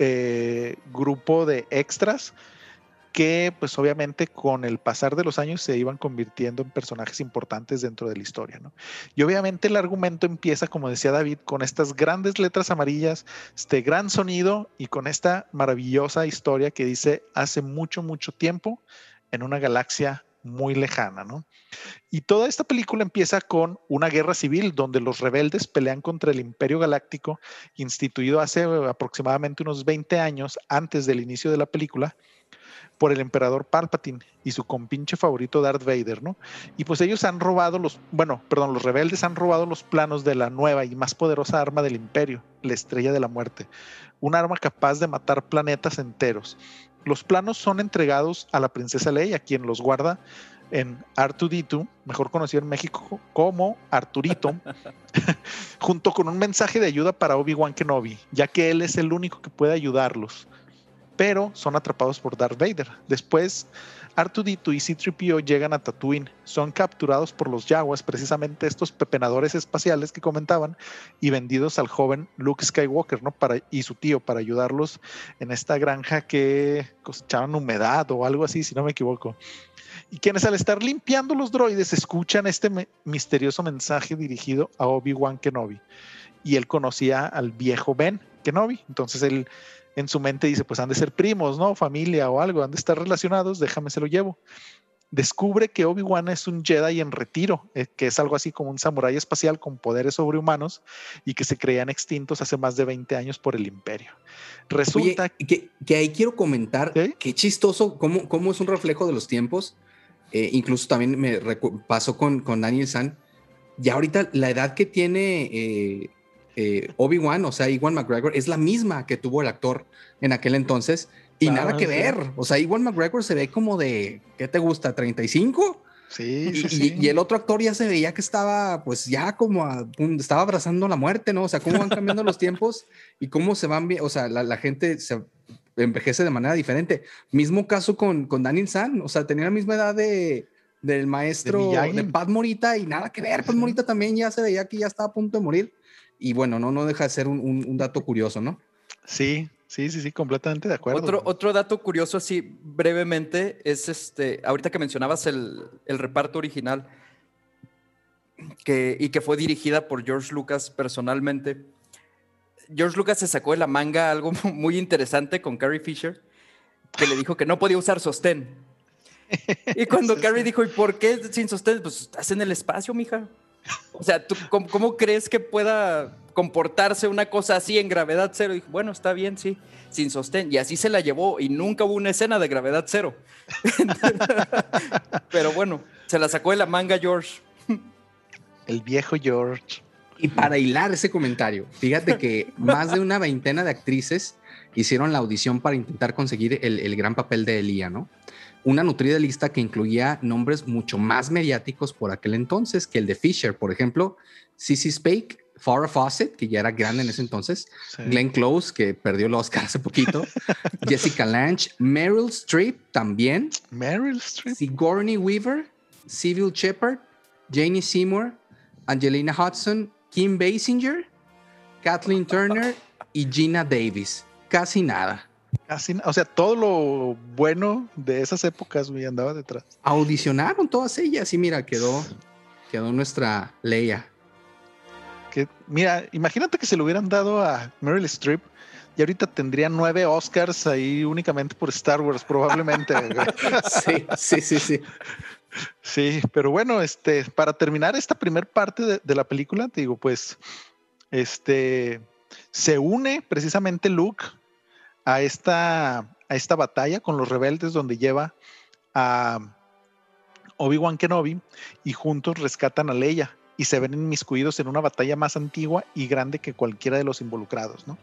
eh, grupo de extras que pues obviamente con el pasar de los años se iban convirtiendo en personajes importantes dentro de la historia. ¿no? Y obviamente el argumento empieza, como decía David, con estas grandes letras amarillas, este gran sonido y con esta maravillosa historia que dice hace mucho, mucho tiempo en una galaxia muy lejana, ¿no? Y toda esta película empieza con una guerra civil donde los rebeldes pelean contra el Imperio Galáctico, instituido hace aproximadamente unos 20 años antes del inicio de la película, por el emperador Palpatine y su compinche favorito Darth Vader, ¿no? Y pues ellos han robado los, bueno, perdón, los rebeldes han robado los planos de la nueva y más poderosa arma del imperio, la Estrella de la Muerte, un arma capaz de matar planetas enteros los planos son entregados a la princesa Leia, quien los guarda en Artudito, mejor conocido en México como Arturito, junto con un mensaje de ayuda para Obi-Wan Kenobi, ya que él es el único que puede ayudarlos, pero son atrapados por Darth Vader. Después, Artudito y C-3PO llegan a Tatooine, son capturados por los Yaguas, precisamente estos pepenadores espaciales que comentaban, y vendidos al joven Luke Skywalker, ¿no? Para, y su tío, para ayudarlos en esta granja que cosechaban humedad o algo así, si no me equivoco. Y quienes al estar limpiando los droides escuchan este misterioso mensaje dirigido a Obi-Wan Kenobi. Y él conocía al viejo Ben Kenobi, entonces él en su mente dice, pues han de ser primos, ¿no? Familia o algo, han de estar relacionados, déjame se lo llevo. Descubre que Obi-Wan es un Jedi en retiro, eh, que es algo así como un samurái espacial con poderes sobrehumanos y que se creían extintos hace más de 20 años por el imperio. Resulta que, que, ahí quiero comentar, qué chistoso, cómo, cómo es un reflejo de los tiempos. Eh, incluso también me pasó con, con Daniel San. Ya ahorita la edad que tiene eh, eh, Obi-Wan, o sea, Iwan McGregor, es la misma que tuvo el actor en aquel entonces y nada que ver. O sea, Iwan McGregor se ve como de, ¿qué te gusta? ¿35? Sí, y, sí, y, el otro actor ya se veía que estaba, pues ya como, estaba abrazando la muerte, ¿no? O sea, cómo van cambiando los tiempos y cómo se van, o sea, la, gente se envejece de manera diferente. Mismo caso con, con Daniel San, o sea, tenía la misma edad de, del maestro de, de Pat Morita y nada que ver, Pat Morita también ya se veía que ya estaba a punto de morir y bueno, no, no deja de ser un, dato curioso, ¿no? Sí, sí, sí, sí, completamente de acuerdo. Otro, otro dato curioso, así brevemente, es este, ahorita que mencionabas el, reparto original que, y que fue dirigida por George Lucas personalmente. George Lucas se sacó de la manga algo muy interesante con Carrie Fisher, que le dijo que no podía usar sostén. Y cuando Carrie dijo, ¿y por qué sin sostén? Pues estás en el espacio, mija. O sea, ¿tú, cómo, crees que pueda comportarse una cosa así en gravedad cero? Y bueno, está bien, sí, sin sostén. Y así se la llevó y nunca hubo una escena de gravedad cero. Pero bueno, se la sacó de la manga George. El viejo George. Y para hilar ese comentario, fíjate que más de una veintena de actrices hicieron la audición para intentar conseguir el, el gran papel de Elia, ¿no? Una nutrida lista que incluía nombres mucho más mediáticos por aquel entonces que el de Fisher. Por ejemplo, Sissy Spake, Farrah Fawcett, que ya era grande en ese entonces, Glenn Close, que perdió el Oscar hace poquito, Jessica Lange, Meryl Streep también, Meryl Streep, Sigourney Weaver, Civil Shepard, Janie Seymour, Angelina Hudson, Kim Basinger, Kathleen Turner y Gina Davis. Casi nada. Casi, o sea, todo lo bueno de esas épocas me andaba detrás. Audicionaron todas ellas y mira, quedó, quedó nuestra Leia. Que, mira, imagínate que se lo hubieran dado a Meryl Streep y ahorita tendría nueve Oscars ahí únicamente por Star Wars, probablemente. sí, sí, sí, sí. Sí, pero bueno, este, para terminar esta primer parte de, de, la película, te digo, pues, este, se une precisamente Luke a esta, a esta batalla con los rebeldes donde lleva a Obi-Wan Kenobi y juntos rescatan a Leia y se ven inmiscuidos en una batalla más antigua y grande que cualquiera de los involucrados, ¿no?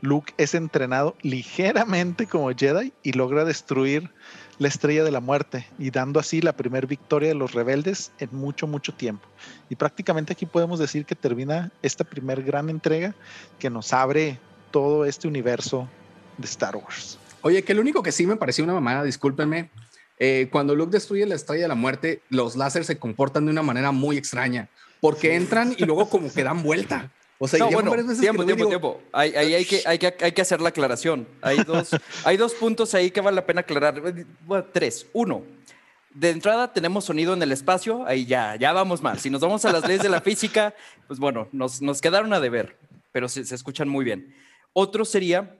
Luke es entrenado ligeramente como Jedi y logra destruir la estrella de la muerte y dando así la primera victoria de los rebeldes en mucho, mucho tiempo. Y prácticamente aquí podemos decir que termina esta primer gran entrega que nos abre todo este universo de Star Wars. Oye, que lo único que sí me pareció una mamada, discúlpenme, eh, cuando Luke destruye la estrella de la muerte, los láseres se comportan de una manera muy extraña, porque entran y luego como que dan vuelta. O sea, no, bueno, tiempo, tiempo, tiempo. Ahí, hay, que, hay, que, hay que hacer la aclaración. Hay dos, hay dos puntos ahí que vale la pena aclarar. Bueno, tres. Uno, de entrada tenemos sonido en el espacio, ahí ya, ya vamos mal. Si nos vamos a las leyes de la física, pues bueno, nos, nos quedaron a deber, pero se, se escuchan muy bien. Otro sería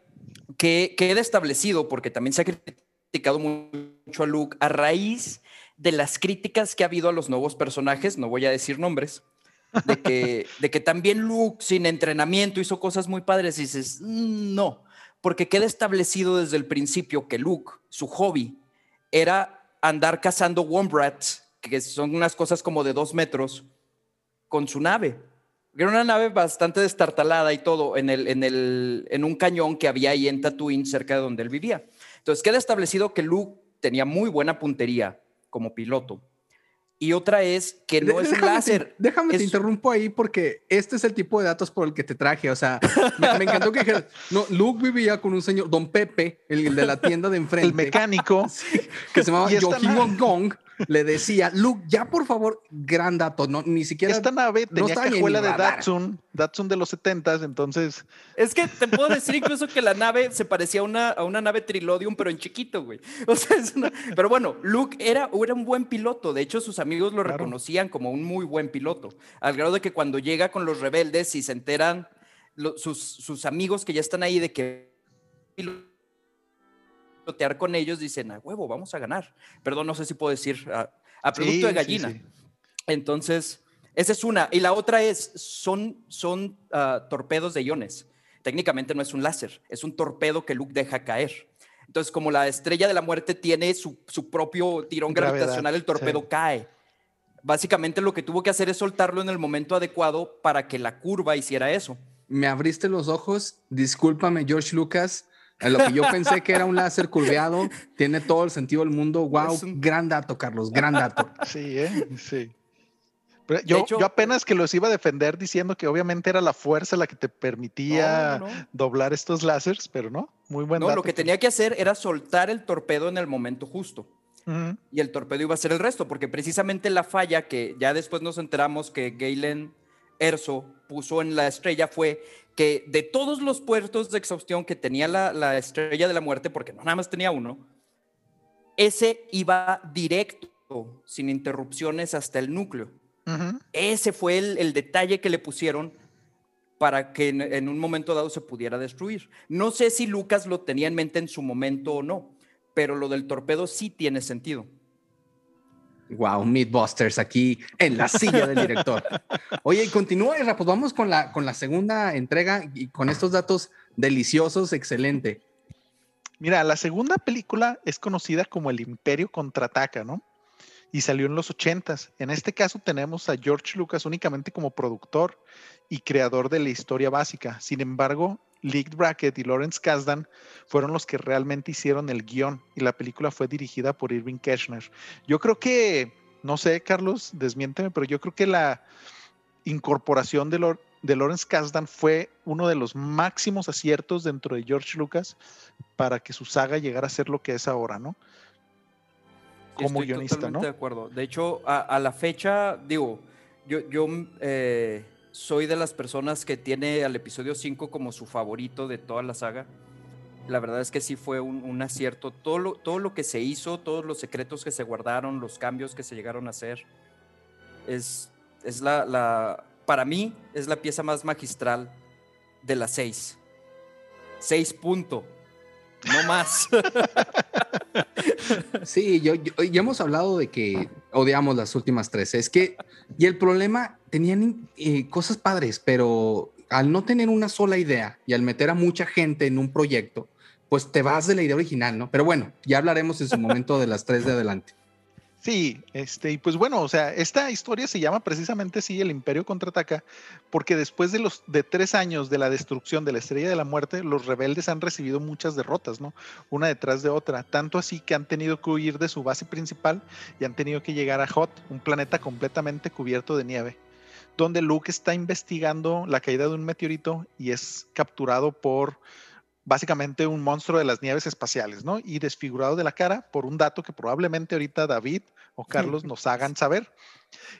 que queda establecido, porque también se ha criticado mucho a Luke, a raíz de las críticas que ha habido a los nuevos personajes, no voy a decir nombres, de que, de que también Luke sin entrenamiento hizo cosas muy padres y dices, mm, no, porque queda establecido desde el principio que Luke, su hobby, era andar cazando wombrats, que son unas cosas como de dos metros, con su nave. Era una nave bastante destartalada y todo en, el, en, el, en un cañón que había ahí en Tatooine, cerca de donde él vivía. Entonces queda establecido que Luke tenía muy buena puntería como piloto. Y otra es que no es un láser. déjame te interrumpo ahí porque este es el tipo de datos por el que te traje. O sea, me, encantó que dijeras, no, Luke vivía con un señor, Don Pepe, el, de la tienda de enfrente. El mecánico. que se llamaba Joaquín Gong le decía, Luke, ya por favor, gran dato, no, ni siquiera. Esta nave tenía cajuela de Datsun, Datsun de los 70 entonces. Es que te puedo decir incluso que la nave se parecía a una, a una nave Trilodium, pero en chiquito, güey. O sea, es una... Pero bueno, Luke era, era un buen piloto. De hecho, sus amigos lo reconocían como un muy buen piloto. Al grado de que cuando llega con los rebeldes y se enteran sus, sus amigos que ya están ahí de que pilotear con ellos, dicen, a huevo, vamos a ganar. Perdón, no sé si puedo decir, a, producto de gallina. Entonces, esa es una. Y la otra es, son, son ah, torpedos de iones. Técnicamente no es un láser, es un torpedo que Luke deja caer. Entonces, como la estrella de la muerte tiene su, su propio tirón gravitacional, el torpedo cae. Básicamente lo que tuvo que hacer es soltarlo en el momento adecuado para que la curva hiciera eso. Me abriste los ojos, discúlpame George Lucas, lo que yo pensé que era un láser curveado, tiene todo el sentido del mundo. Wow, gran dato, Carlos, gran dato. Sí, ¿eh? sí. yo, yo, apenas que los iba a defender diciendo que obviamente era la fuerza la que te permitía doblar estos láseres, pero no, muy buen No, lo que tenía que hacer era soltar el torpedo en el momento justo. Y el torpedo iba a ser el resto, porque precisamente la falla que ya después nos enteramos que Galen Erso puso en la estrella fue que de todos los puertos de exhaustión que tenía la, estrella de la muerte, porque no nada más tenía uno, ese iba directo, sin interrupciones, hasta el núcleo. Ese fue el, detalle que le pusieron para que en, un momento dado se pudiera destruir. No sé si Lucas lo tenía en mente en su momento o no, pero lo del torpedo sí tiene sentido. Wow, Meatbusters aquí en la silla del director. Oye, y continúa, pues vamos con la, con la segunda entrega y con estos datos deliciosos, excelente. Mira, la segunda película es conocida como El Imperio contraataca, ¿no? Y salió en los ochentas. En este caso tenemos a George Lucas únicamente como productor y creador de la historia básica. Sin embargo, Leaked Bracket y Lawrence Kasdan fueron los que realmente hicieron el guion y la película fue dirigida por Irving Keschner. Yo creo que, no sé, Carlos, desmiénteme, pero yo creo que la incorporación de, de Lawrence Kasdan fue uno de los máximos aciertos dentro de George Lucas para que su saga llegara a ser lo que es ahora, ¿no? Como guionista, ¿no? De acuerdo. De hecho, a, la fecha, digo, yo, yo eh, soy de las personas que tiene al episodio 5 como su favorito de toda la saga. La verdad es que sí fue un, acierto. Todo lo, todo lo que se hizo, todos los secretos que se guardaron, los cambios que se llegaron a hacer, es, es la, para mí, es la pieza más magistral de las seis. Seis punto. No más. Sí, yo, ya hemos hablado de que odiamos las últimas tres. Es que, y el problema, tenían eh, cosas padres, pero al no tener una sola idea y al meter a mucha gente en un proyecto, pues te vas de la idea original, ¿no? Pero bueno, ya hablaremos en su momento de las tres de adelante. Sí, este, y pues bueno, o sea, esta historia se llama precisamente sí, el Imperio contraataca, porque después de los de tres años de la destrucción de la Estrella de la Muerte, los rebeldes han recibido muchas derrotas, ¿no? Una detrás de otra, tanto así que han tenido que huir de su base principal y han tenido que llegar a Hot, un planeta completamente cubierto de nieve, donde Luke está investigando la caída de un meteorito y es capturado por básicamente un monstruo de las nieves espaciales, ¿no? Y desfigurado de la cara por un dato que probablemente ahorita David o Carlos nos hagan saber.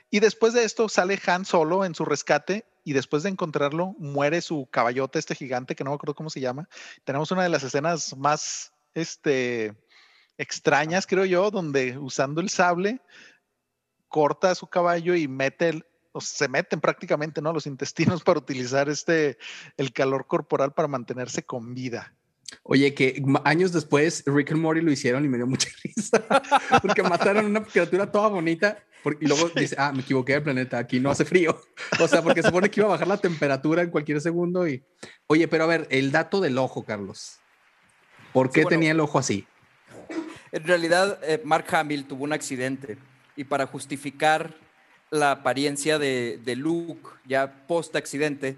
Y después de esto sale Han solo en su rescate y después de encontrarlo muere su caballote, este gigante que no me acuerdo cómo se llama. Tenemos una de las escenas más este, extrañas, creo yo, donde usando el sable corta a su caballo y mete el, se meten prácticamente, ¿no? Los intestinos para utilizar este, el calor corporal para mantenerse con vida. Oye, que años después Rick and Morty lo hicieron y me dio mucha risa porque mataron una criatura toda bonita y luego dice, ah, me equivoqué de planeta, aquí no hace frío. O sea, porque se supone que iba a bajar la temperatura en cualquier segundo y... Oye, pero a ver, el dato del ojo, Carlos. ¿Por qué tenía el ojo así? En realidad, eh, Mark Hamill tuvo un accidente y para justificar la apariencia de, Luke ya post accidente,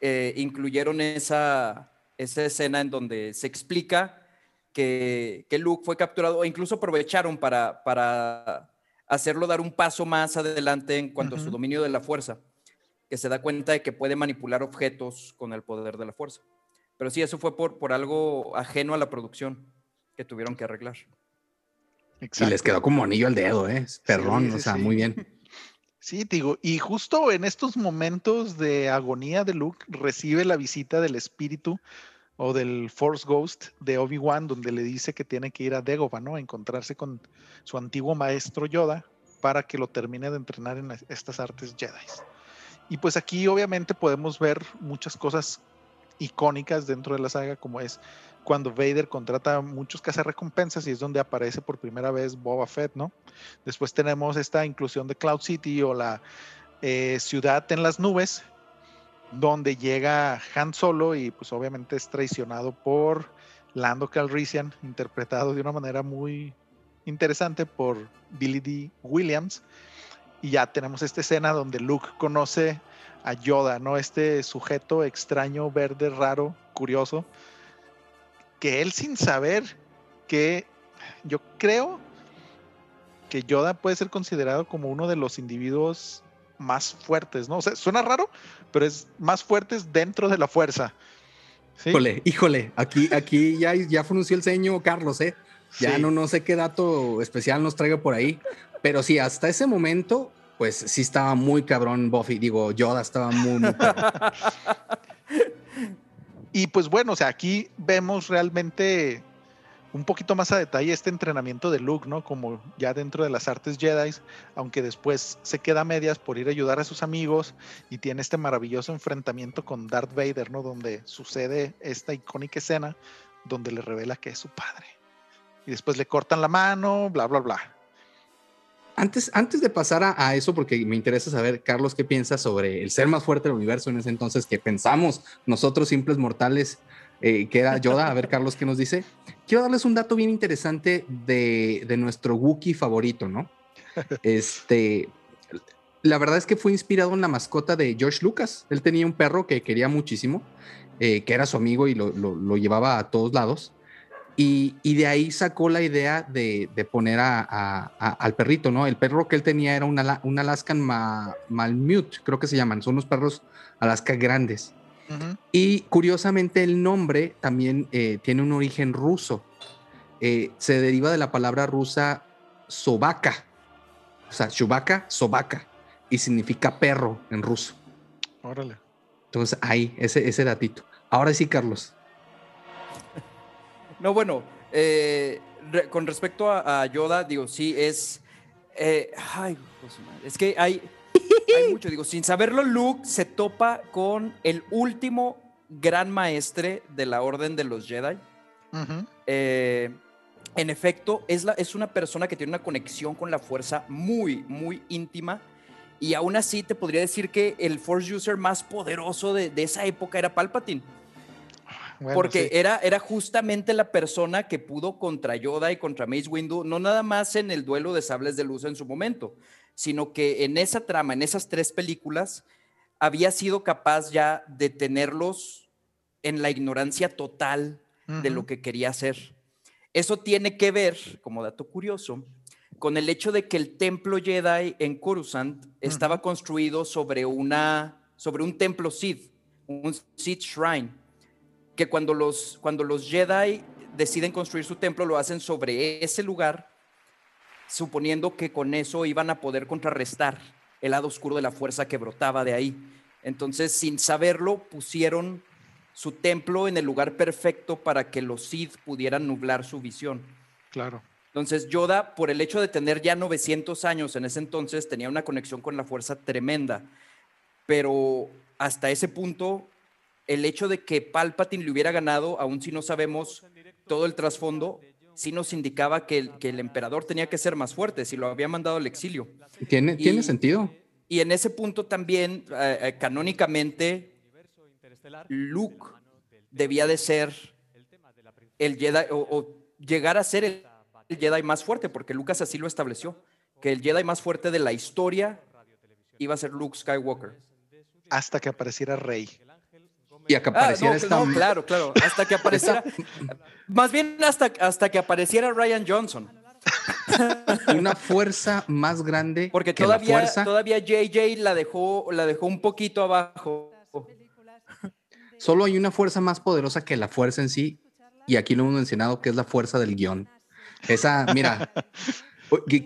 eh, incluyeron esa, esa escena en donde se explica que, que, Luke fue capturado, o incluso aprovecharon para, para hacerlo dar un paso más adelante en cuanto a su dominio de la fuerza, que se da cuenta de que puede manipular objetos con el poder de la fuerza. Pero sí, eso fue por, por algo ajeno a la producción que tuvieron que arreglar. Y les quedó como anillo al dedo, ¿eh? Perrón, o sea, muy bien. Sí, digo, y justo en estos momentos de agonía de Luke recibe la visita del espíritu o del Force Ghost de Obi-Wan, donde le dice que tiene que ir a Dagobah, ¿no? A encontrarse con su antiguo maestro Yoda para que lo termine de entrenar en estas artes Jedi. Y pues aquí obviamente podemos ver muchas cosas icónicas dentro de la saga, como es cuando Vader contrata a muchos cazarrecompensas y es donde aparece por primera vez Boba Fett, ¿no? Después tenemos esta inclusión de Cloud City o la eh, ciudad en las nubes, donde llega Han Solo y pues obviamente es traicionado por Lando Calrissian, interpretado de una manera muy interesante por Billy D. Williams. Y ya tenemos esta escena donde Luke conoce a Yoda, ¿no? Este sujeto extraño, verde, raro, curioso, que él sin saber que yo creo que Yoda puede ser considerado como uno de los individuos más fuertes, ¿no? O sea, suena raro, pero es más fuertes dentro de la fuerza. Híjole, híjole, aquí, aquí ya, ya frunció el ceño Carlos, ¿eh? Ya no, no sé qué dato especial nos traiga por ahí, pero sí, hasta ese momento, pues sí estaba muy cabrón Buffy, digo, Yoda estaba muy, muy Y pues bueno, o sea, aquí vemos realmente un poquito más a detalle este entrenamiento de Luke, ¿no? Como ya dentro de las artes Jedi, aunque después se queda a medias por ir a ayudar a sus amigos y tiene este maravilloso enfrentamiento con Darth Vader, ¿no? Donde sucede esta icónica escena donde le revela que es su padre. Y después le cortan la mano, bla, bla, bla. Antes, antes de pasar a, eso, porque me interesa saber, Carlos, qué piensas sobre el ser más fuerte del universo en ese entonces que pensamos nosotros simples mortales eh, que era Yoda. A ver, Carlos, ¿qué nos dice? Quiero darles un dato bien interesante de, de nuestro Wookiee favorito, ¿no? Este, la verdad es que fue inspirado en la mascota de George Lucas. Él tenía un perro que quería muchísimo, eh, que era su amigo y lo, lo, lo, llevaba a todos lados. Y, de ahí sacó la idea de, poner al perrito, ¿no? El perro que él tenía era un, un Alaskan Malmute, creo que se llaman, son unos perros Alaska grandes. Y curiosamente el nombre también eh, tiene un origen ruso. Eh, se deriva de la palabra rusa sobaka, o sea, Chewbacca, sobaka, y significa perro en ruso. Órale. Entonces ahí, ese, ese datito. Ahora sí, Carlos. No, bueno, eh, con respecto a, Yoda, digo, sí, es. Eh, ay, es que hay, hay mucho. Digo, sin saberlo, Luke se topa con el último gran maestre de la Orden de los Jedi. Eh, en efecto, es, la, es una persona que tiene una conexión con la fuerza muy, muy íntima. Y aún así te podría decir que el Force User más poderoso de, de esa época era Palpatine porque era, era justamente la persona que pudo contra Yoda y contra Mace Windu, no nada más en el duelo de sables de luz en su momento, sino que en esa trama, en esas tres películas, había sido capaz ya de tenerlos en la ignorancia total de lo que quería hacer. Eso tiene que ver, como dato curioso, con el hecho de que el templo Jedi en Coruscant estaba construido sobre, una, sobre un templo Sith, un Sith Shrine que cuando los, cuando los Jedi deciden construir su templo, lo hacen sobre ese lugar, suponiendo que con eso iban a poder contrarrestar el lado oscuro de la fuerza que brotaba de ahí. Entonces, sin saberlo, pusieron su templo en el lugar perfecto para que los Sith pudieran nublar su visión. Claro. Entonces, Yoda, por el hecho de tener ya 900 años en ese entonces, tenía una conexión con la fuerza tremenda. Pero hasta ese punto, el hecho de que Palpatine le hubiera ganado, aun si no sabemos todo el trasfondo, sí nos indicaba que el, que el emperador tenía que ser más fuerte, si lo había mandado al exilio. Tiene, tiene sentido. Y en ese punto también, eh, eh, canónicamente, Luke debía de ser el Jedi, o, llegar a ser el, el Jedi más fuerte, porque Lucas así lo estableció, que el Jedi más fuerte de la historia iba a ser Luke Skywalker. Hasta que apareciera Rey. Y a que ah, apareciera esta... no, claro, claro. Hasta que apareciera. más bien hasta, hasta que apareciera Ryan Johnson. Una fuerza más grande. Porque que todavía, la fuerza. todavía JJ la dejó, la dejó un poquito abajo. Solo hay una fuerza más poderosa que la fuerza en sí. Y aquí lo hemos mencionado, que es la fuerza del guion. Esa, mira,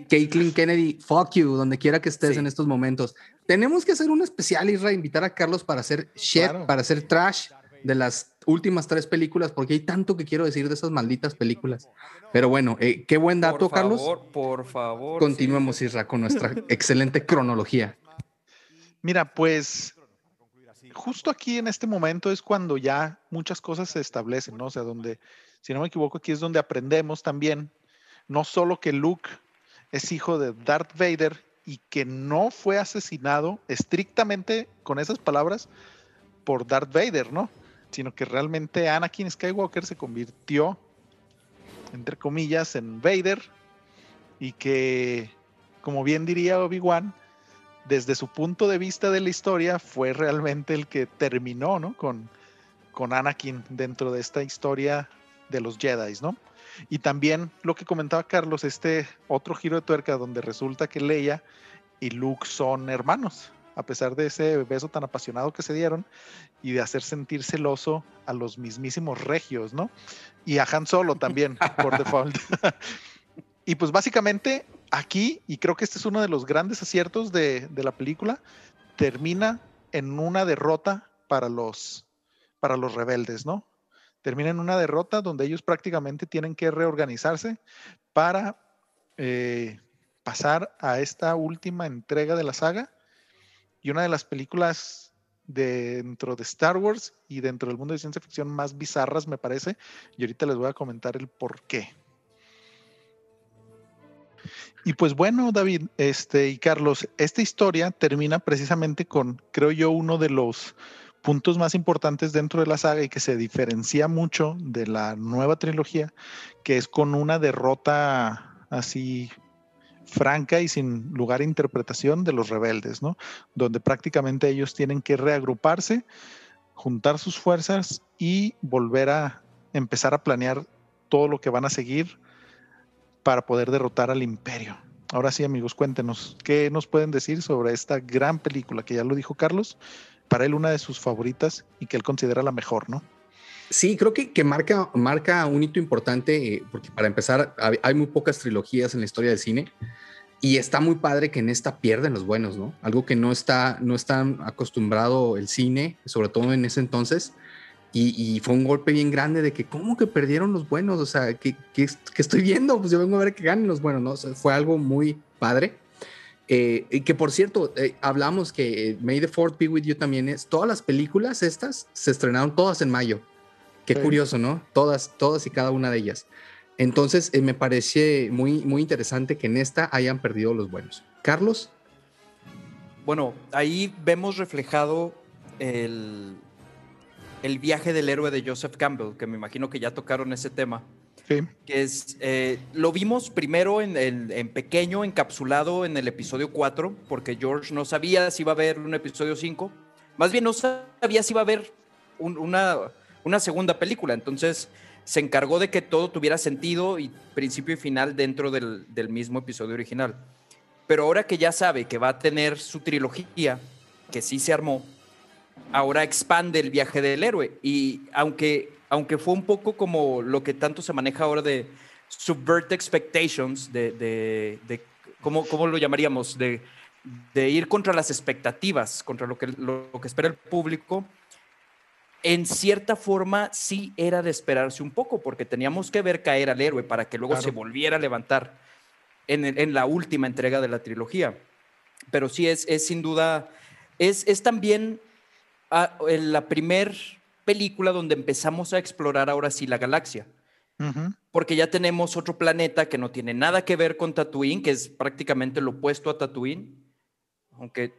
Caitlin Kennedy, fuck you, donde quiera que estés en estos momentos. Tenemos que hacer un especial y reinvitar a Carlos para hacer shit, para hacer trash de las últimas tres películas, porque hay tanto que quiero decir de esas malditas películas. Pero bueno, eh, qué buen dato, por Carlos. Favor, por favor. Continuemos, Isra, con nuestra excelente cronología. Mira, pues justo aquí en este momento es cuando ya muchas cosas se establecen, ¿no? O sea, donde, si no me equivoco, aquí es donde aprendemos también, no solo que Luke es hijo de Darth Vader y que no fue asesinado estrictamente con esas palabras por Darth Vader, ¿no? Sino que realmente Anakin Skywalker se convirtió, entre comillas, en Vader y que, como bien diría Obi-Wan, desde su punto de vista de la historia fue realmente el que terminó, ¿no? Con, con Anakin dentro de esta historia de los Jedi, ¿no? Y también lo que comentaba Carlos, este otro giro de tuerca donde resulta que Leia y Luke son hermanos, a pesar de ese beso tan apasionado que se dieron y de hacer sentir celoso a los mismísimos regios, ¿no? Y a Han Solo también, por default. y pues básicamente aquí, y creo que este es uno de los grandes aciertos de, de la película, termina en una derrota para los, para los rebeldes, ¿no? Termina en una derrota donde ellos prácticamente tienen que reorganizarse para eh, pasar a esta última entrega de la saga y una de las películas dentro de Star Wars y dentro del mundo de ciencia ficción más bizarras, me parece, y ahorita les voy a comentar el por qué. Y pues bueno, David, este y Carlos, esta historia termina precisamente con, creo yo, uno de los puntos más importantes dentro de la saga y que se diferencia mucho de la nueva trilogía, que es con una derrota así franca y sin lugar a interpretación de los rebeldes, ¿no? Donde prácticamente ellos tienen que reagruparse, juntar sus fuerzas y volver a empezar a planear todo lo que van a seguir para poder derrotar al imperio. Ahora sí, amigos, cuéntenos, ¿qué nos pueden decir sobre esta gran película que ya lo dijo Carlos? Para él una de sus favoritas y que él considera la mejor, ¿no? Sí, creo que, que marca, marca un hito importante, eh, porque para empezar, hay muy pocas trilogías en la historia del cine y está muy padre que en esta pierden los buenos, ¿no? Algo que no está, no está acostumbrado el cine, sobre todo en ese entonces. Y, fue un golpe bien grande de que, ¿cómo que perdieron los buenos? O sea, ¿qué, estoy viendo? Pues yo vengo a ver que ganen los buenos, ¿no? fue algo muy padre. Eh, y que por cierto, eh, hablamos que May the Fourth Be With You también es, todas las películas estas se estrenaron todas en mayo. Qué curioso, ¿no? Todas, todas y cada una de ellas. Entonces, eh, me parece muy, muy interesante que en esta hayan perdido los buenos. Carlos. Bueno, ahí vemos reflejado el, el viaje del héroe de Joseph Campbell, que me imagino que ya tocaron ese tema. Que es, eh, lo vimos primero en, en, pequeño, encapsulado en el episodio 4, porque George no sabía si iba a haber un episodio 5. Más bien no sabía si iba a haber una, una segunda película. Entonces, se encargó de que todo tuviera sentido y principio y final dentro del, mismo episodio original. Pero ahora que ya sabe que va a tener su trilogía, que sí se armó, ahora expande el viaje del héroe. Y aunque, aunque fue un poco como lo que tanto se maneja ahora de subvert expectations, de, de, ¿cómo, lo llamaríamos? De, de ir contra las expectativas, contra lo que, lo que espera el público, en cierta forma sí era de esperarse un poco, porque teníamos que ver caer al héroe para que luego se volviera a levantar en, la última entrega de la trilogía. Pero sí es, es sin duda, es, es también la primer película donde empezamos a explorar ahora sí la galaxia. Porque ya tenemos otro planeta que no tiene nada que ver con Tatooine, que es prácticamente lo opuesto a Tatooine, aunque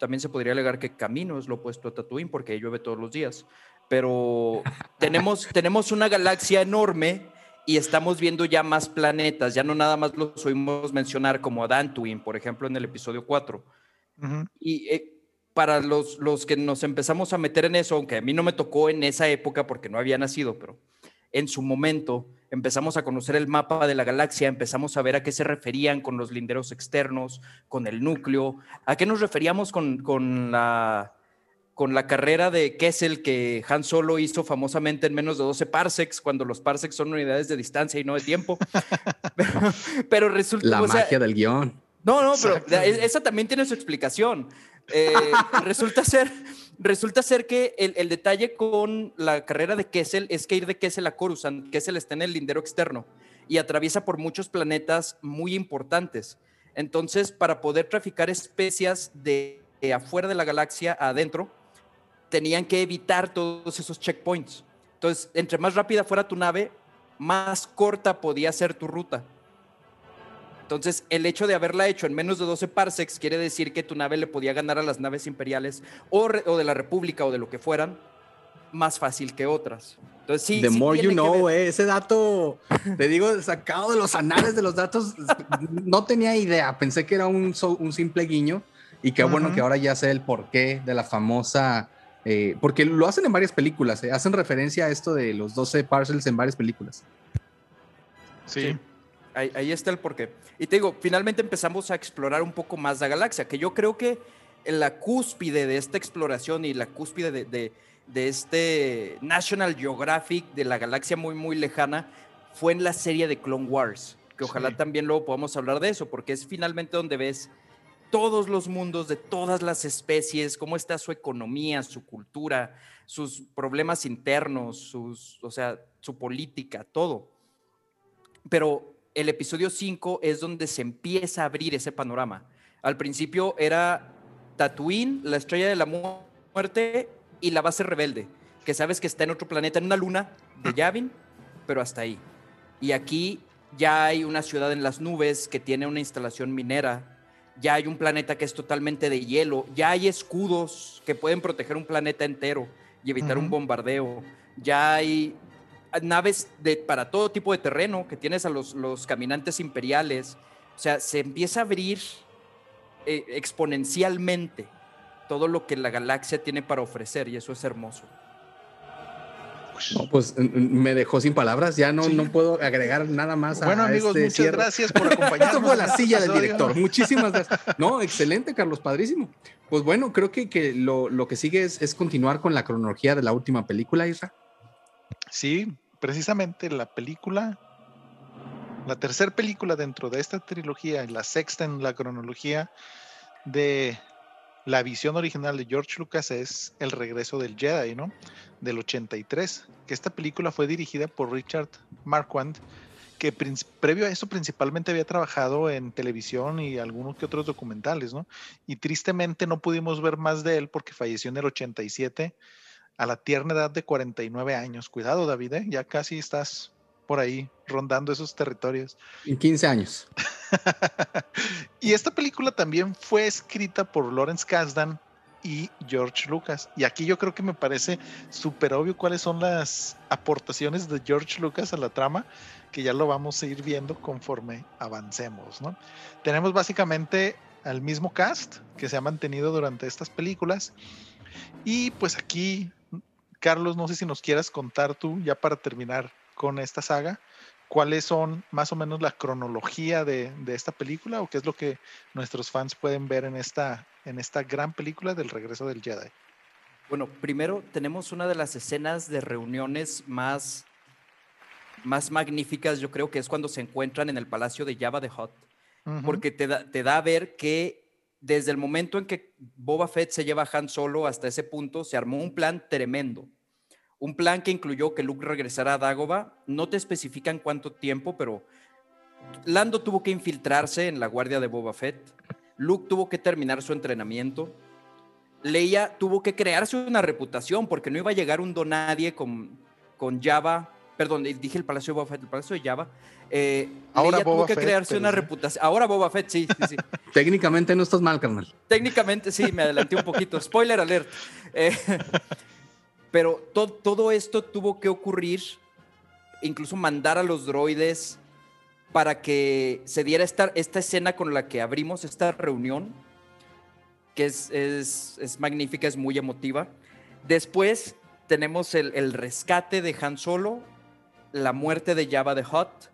también se podría alegar que Camino es lo opuesto a Tatooine porque llueve todos los días. Pero tenemos, tenemos una galaxia enorme y estamos viendo ya más planetas. Ya no nada más los oímos mencionar como a Dantooine, por ejemplo, en el episodio 4. Y eh, para los, los que nos empezamos a meter en eso, aunque a mí no me tocó en esa época porque no había nacido, pero en su momento empezamos a conocer el mapa de la galaxia, empezamos a ver a qué se referían con los linderos externos, con el núcleo, a qué nos referíamos con, la, con la carrera de Kessel que Han Solo hizo famosamente en menos de 12 parsecs, cuando los parsecs son unidades de distancia y no de tiempo. pero, resulta... La magia del guion. No, no, pero esa también tiene su explicación. Eh, resulta ser Resulta ser que el, detalle con la carrera de Kessel es que ir de Kessel a Coruscant, Kessel está en el lindero externo y atraviesa por muchos planetas muy importantes. Entonces, para poder traficar especias de, afuera de la galaxia adentro, tenían que evitar todos esos checkpoints. Entonces, entre más rápida fuera tu nave, más corta podía ser tu ruta. Entonces, el hecho de haberla hecho en menos de 12 parsecs quiere decir que tu nave le podía ganar a las naves imperiales o, de la República o de lo que fueran más fácil que otras. Entonces, sí. The more you know, eh, ese dato, te digo, sacado de los anales de los datos, no tenía idea. Pensé que era un, un simple guiño y qué bueno que ahora ya sé el porqué de la famosa. Eh, porque lo hacen en varias películas, eh, hacen referencia a esto de los 12 parcels en varias películas. sí. Ahí, está el porqué. Y te digo, finalmente empezamos a explorar un poco más la galaxia, que yo creo que en la cúspide de esta exploración y la cúspide de, este National Geographic de la galaxia muy, muy lejana fue en la serie de Clone Wars, que ojalá también luego podamos hablar de eso, porque es finalmente donde ves todos los mundos de todas las especies, cómo está su economía, su cultura, sus problemas internos, sus, o sea, su política, todo. Pero el episodio 5 es donde se empieza a abrir ese panorama. Al principio era Tatooine, la estrella de la muerte y la base rebelde, que sabes que está en otro planeta, en una luna de Yavin, pero hasta ahí. Y aquí ya hay una ciudad en las nubes que tiene una instalación minera, ya hay un planeta que es totalmente de hielo, ya hay escudos que pueden proteger un planeta entero y evitar un bombardeo, ya hay naves de, para todo tipo de terreno, que tienes a los, los caminantes imperiales. O sea, se empieza a abrir eh, exponencialmente todo lo que la galaxia tiene para ofrecer y eso es hermoso. pues me dejó sin palabras, ya no, no puedo agregar nada más. Bueno, amigos, este muchas gracias por acompañarnos. Esto fue la silla del director. Muchísimas gracias. No, excelente, Carlos, padrísimo. Pues bueno, creo que, que lo, lo, que sigue es, es, continuar con la cronología de la última película, Isra. Sí, precisamente la película, la tercera película dentro de esta trilogía, la sexta en la cronología de la visión original de George Lucas es El regreso del Jedi, ¿no? Del 83, que esta película fue dirigida por Richard Marquand, que previo a eso principalmente había trabajado en televisión y algunos que otros documentales, ¿no? Y tristemente no pudimos ver más de él porque falleció en el 87 a la tierna edad de 49 años. Cuidado, David, ¿eh? ya casi estás por ahí rondando esos territorios. En 15 años. y esta película también fue escrita por Lawrence Kasdan y George Lucas. Y aquí yo creo que me parece súper obvio cuáles son las aportaciones de George Lucas a la trama, que ya lo vamos a ir viendo conforme avancemos, ¿no? Tenemos básicamente al mismo cast que se ha mantenido durante estas películas. Y pues aquí Carlos, no sé si nos quieras contar tú, ya para terminar con esta saga, cuáles son más o menos la cronología de, esta película o qué es lo que nuestros fans pueden ver en esta, en esta gran película del regreso del Jedi. Bueno, primero tenemos una de las escenas de reuniones más, más magníficas, yo creo que es cuando se encuentran en el palacio de Java de Hot, porque te da, te da a ver que desde el momento en que Boba Fett se lleva a Han Solo hasta ese punto, se armó un plan tremendo. Un plan que incluyó que Luke regresara a Dagobah. No te especifican cuánto tiempo, pero Lando tuvo que infiltrarse en la guardia de Boba Fett. Luke tuvo que terminar su entrenamiento. Leia tuvo que crearse una reputación porque no iba a llegar un donadie con, con Java Perdón, dije el Palacio de Boba Fett, el Palacio de Java. Eh, Ahora tuvo que crearse una reputación. Ahora Boba Fett, sí, sí, sí. Técnicamente no estás mal, carnal. Técnicamente sí, me adelanté un poquito. Spoiler alert. Eh, pero todo esto tuvo que ocurrir, incluso mandar a los droides para que se diera esta, esta escena con la que abrimos esta reunión, que es, es, es magnífica, es muy emotiva. Después tenemos el, el rescate de Han Solo, la muerte de Java de Hot,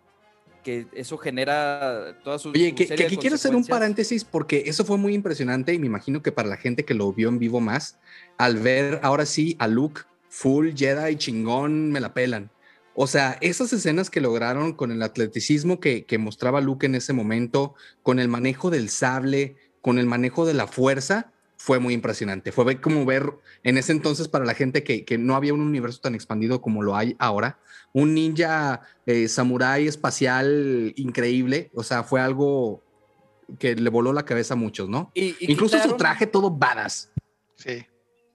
que eso genera todas sus. Oye, que, aquí quiero hacer un paréntesis porque eso fue muy impresionante y me imagino que para la gente que lo vio en vivo más, al ver ahora sí a Luke full Jedi chingón, me la pelan. O sea, esas escenas que lograron con el atleticismo que, que mostraba Luke en ese momento, con el manejo del sable, con el manejo de la fuerza, fue muy impresionante. Fue como ver en ese entonces para la gente que, que no había un universo tan expandido como lo hay ahora, un ninja eh, samurái espacial increíble. O sea, fue algo que le voló la cabeza a muchos, ¿no? Incluso su traje todo badass. Sí.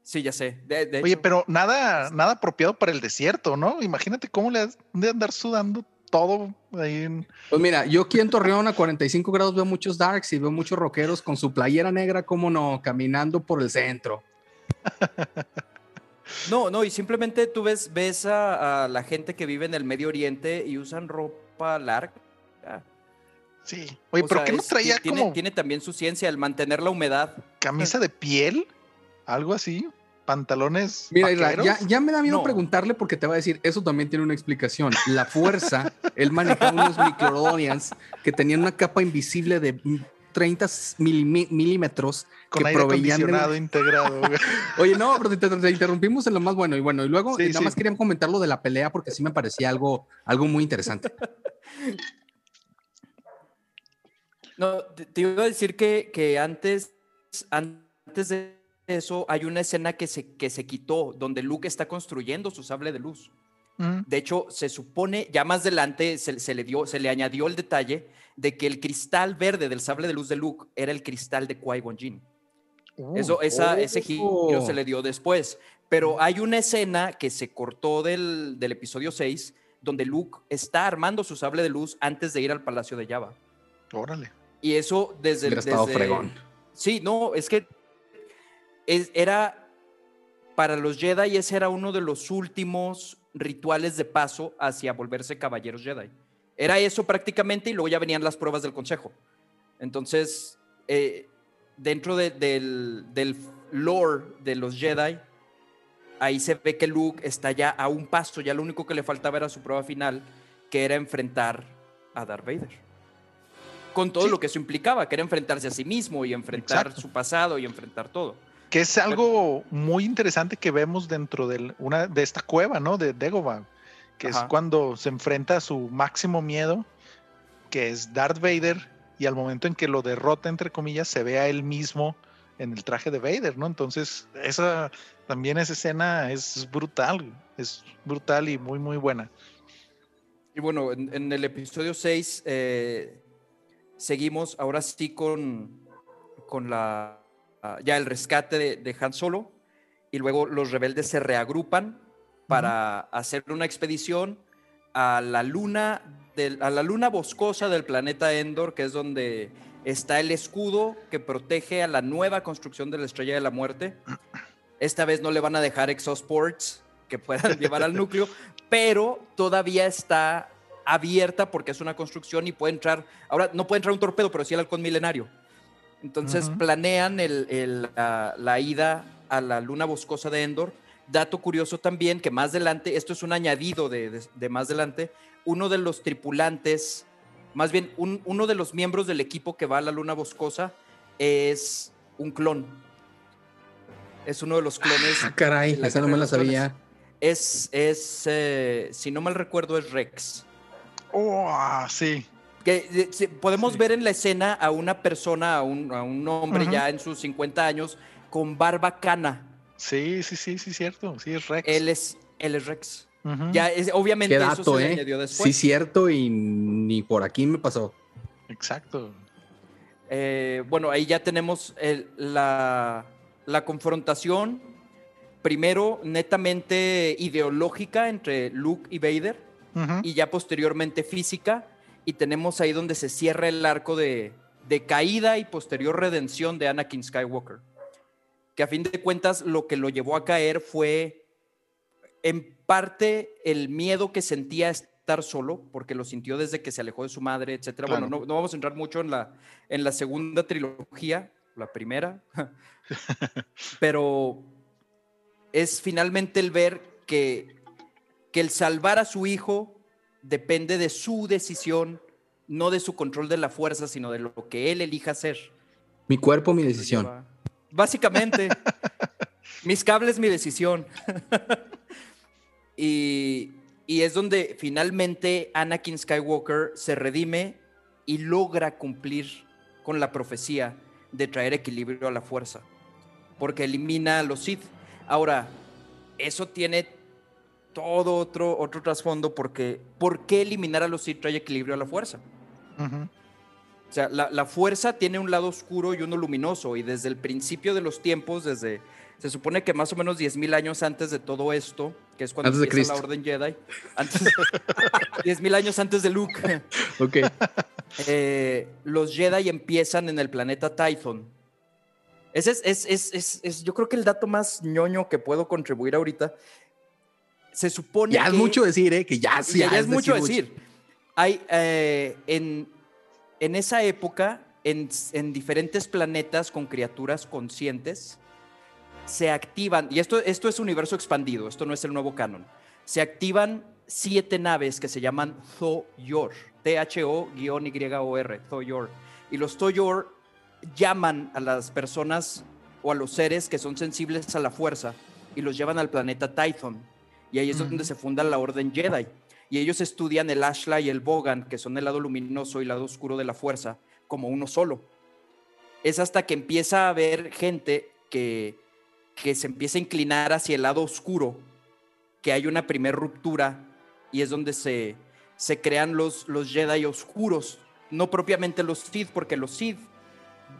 Sí, ya sé. Oye, pero nada, nada apropiado para el desierto, ¿no? Imagínate cómo le has de andar sudando todo ahí en... Pues mira, yo aquí en Torreón a 45 grados veo muchos darks y veo muchos rockeros con su playera negra, como no, caminando por el centro. No, no, y simplemente tú ves, ves a, la gente que vive en el Medio Oriente y usan ropa larga. Sí. Oye, pero ¿qué no traía tiene, como... Tiene también su ciencia, el mantener la humedad. ¿Camisa de piel? ¿Algo así? ¿Pantalones Mira, ya, ya, me da miedo preguntarle porque te va a decir, eso también tiene una explicación. La fuerza, él manejaba unos microdonians que tenían una capa invisible de 30 milímetros con que aire proveían integrado. Oye, no, pero te, interrumpimos en lo más bueno y bueno. Y luego nada más querían comentar lo de la pelea porque sí me parecía algo, algo muy interesante. No, te, iba a decir que, que antes, antes de eso hay una escena que se, que se quitó donde Luke está construyendo su sable de luz. De hecho, se supone, ya más adelante se, le dio, se le añadió el detalle de que el cristal verde del sable de luz de Luke era el cristal de Qui-Gon Jinn. Uh, Eso, esa, Ese giro se le dio después. Pero hay una escena que se cortó del, del, episodio 6 donde Luke está armando su sable de luz antes de ir al palacio de Java. Órale. Y eso desde... el estado fregón. Sí, no, es que era... Para los Jedi ese era uno de los últimos rituales de paso hacia volverse caballeros Jedi. Era eso prácticamente y luego ya venían las pruebas del consejo. Entonces, eh, dentro del, del, lore de los Jedi, ahí se ve que Luke está ya a un paso, ya lo único que le faltaba era su prueba final, que era enfrentar a Darth Vader. Con todo lo que eso implicaba, que era enfrentarse a sí mismo y enfrentar su pasado y enfrentar todo. Que es algo muy interesante que vemos dentro de, una, de esta cueva, ¿no? De Dagobah, que es cuando se enfrenta a su máximo miedo, que es Darth Vader, y al momento en que lo derrota, entre comillas, se ve a él mismo en el traje de Vader, ¿no? Entonces, esa también esa escena es brutal, es brutal y muy, muy buena. Y bueno, en, el episodio 6 eh, seguimos ahora sí con, con la, ya el rescate de, Han Solo y luego los rebeldes se reagrupan para hacer una expedición a la luna a la luna boscosa del planeta Endor, que es donde está el escudo que protege a la nueva construcción de la Estrella de la Muerte. Esta vez no le van a dejar exosports que puedan llevar al núcleo, pero todavía está abierta porque es una construcción y puede entrar, ahora no puede entrar un torpedo, pero sí el halcón milenario. Entonces planean la, ida a la luna boscosa de Endor. Dato curioso también que más adelante, esto es un añadido de, de más adelante, uno de los tripulantes más bien uno de los miembros del equipo que va a la luna boscosa es un clon. Es uno de los clones. Ah, caray, esa no me la sabía. Es, es eh, si no mal recuerdo, es Rex. Oh, ah, sí. Que, podemos ver en la escena a una persona, a un, hombre ya en sus 50 años, con barba cana. Sí, sí, sí, sí, cierto. Sí, es Rex. Él es, él es Rex. Ya, es, obviamente eso se ¿eh? después. Sí, cierto, y ni por aquí me pasó. Exacto. Eh, bueno, ahí ya tenemos la, confrontación, primero netamente ideológica entre Luke y Vader, y ya posteriormente física, y tenemos ahí donde se cierra el arco de, de caída y posterior redención de Anakin Skywalker, que a fin de cuentas lo que lo llevó a caer fue en parte el miedo que sentía estar solo, porque lo sintió desde que se alejó de su madre, etcétera. Bueno, no, vamos a entrar mucho en la, en la segunda trilogía, la primera, pero es finalmente el ver que, que el salvar a su hijo depende de su decisión, no de su control de la fuerza, sino de lo que él elija hacer. Mi cuerpo, mi decisión. Básicamente, mis cables, mi decisión. Y, es donde finalmente Anakin Skywalker se redime y logra cumplir con la profecía de traer equilibrio a la fuerza, porque elimina a los Sith. Ahora, eso tiene todo otro, otro trasfondo, porque ¿por qué eliminar a los Sith trae equilibrio a la fuerza? O sea, la, la, fuerza tiene un lado oscuro y uno luminoso, y desde el principio de los tiempos, desde se supone que más o menos 10.000 años antes de todo esto, que es cuando empieza la Orden Jedi, antes, 10.000 años antes de Luke, ok. Eh, los Jedi empiezan en el planeta Tython. Ese es, es, es, yo creo que el dato más ñoño que puedo contribuir ahorita. Se supone ya es mucho decir, ¿eh? Que ya, sí, ya, es, mucho decir. Hay, eh, en, en esa época, en, en diferentes planetas con criaturas conscientes, se activan, y esto, esto es universo expandido, esto no es el nuevo canon, se activan siete naves que se llaman Thoyor, T-H-O-Y-O-R, Thoyor. Y los Thoyor llaman a las personas o a los seres que son sensibles a la fuerza y los llevan al planeta Tython. Y ahí es donde se funda la Orden Jedi. Y ellos estudian el Ashla y el Bogan, que son el lado luminoso y el lado oscuro de la fuerza, como uno solo. Es hasta que empieza a haber gente que que se empieza a inclinar hacia el lado oscuro, que hay una primera ruptura y es donde se, se crean los, los Jedi oscuros, no propiamente los Sith, porque los Sith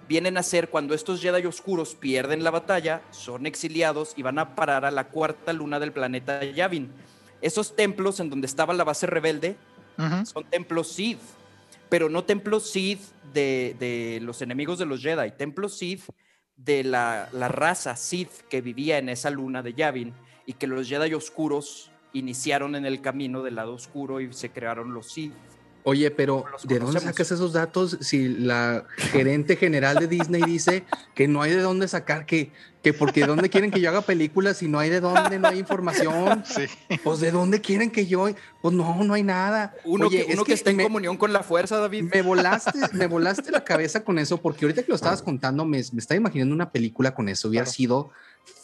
vienen a ser cuando estos Jedi oscuros pierden la batalla, son exiliados y van a parar a la cuarta luna del planeta Yavin. Esos templos en donde estaba la base rebelde son templos Sith, pero no templos Sith de, de, los enemigos de los Jedi, templos Sith de la, raza Sith que vivía en esa luna de Yavin y que los Jedi oscuros iniciaron en el camino del lado oscuro y se crearon los Sith Oye, pero ¿de dónde sacas esos datos si la gerente general de Disney dice que no hay de dónde sacar, que, que porque de dónde quieren que yo haga películas si no hay de dónde, no hay información? Sí. Pues de dónde quieren que yo, pues no, no hay nada. Uno, que, uno que, está en comunión con la fuerza, David. Me volaste, me volaste la cabeza con eso, porque ahorita que lo estabas contando, me, me estaba imaginando una película con eso, hubiera sido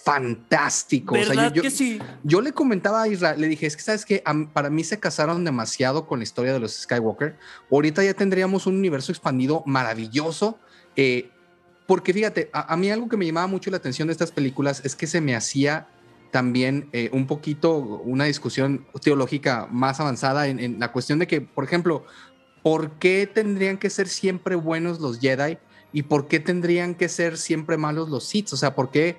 fantástico. o sea, yo, que sí? yo le comentaba a Israel, le dije, es que sabes que para mí se casaron demasiado con la historia de los Skywalker. Ahorita ya tendríamos un universo expandido maravilloso. Eh, porque fíjate, a, mí algo que me llamaba mucho la atención de estas películas es que se me hacía también eh, un poquito una discusión teológica más avanzada en, en la cuestión de que, por ejemplo, ¿por qué tendrían que ser siempre buenos los Jedi? ¿Y por qué tendrían que ser siempre malos los Sith? O sea, ¿por qué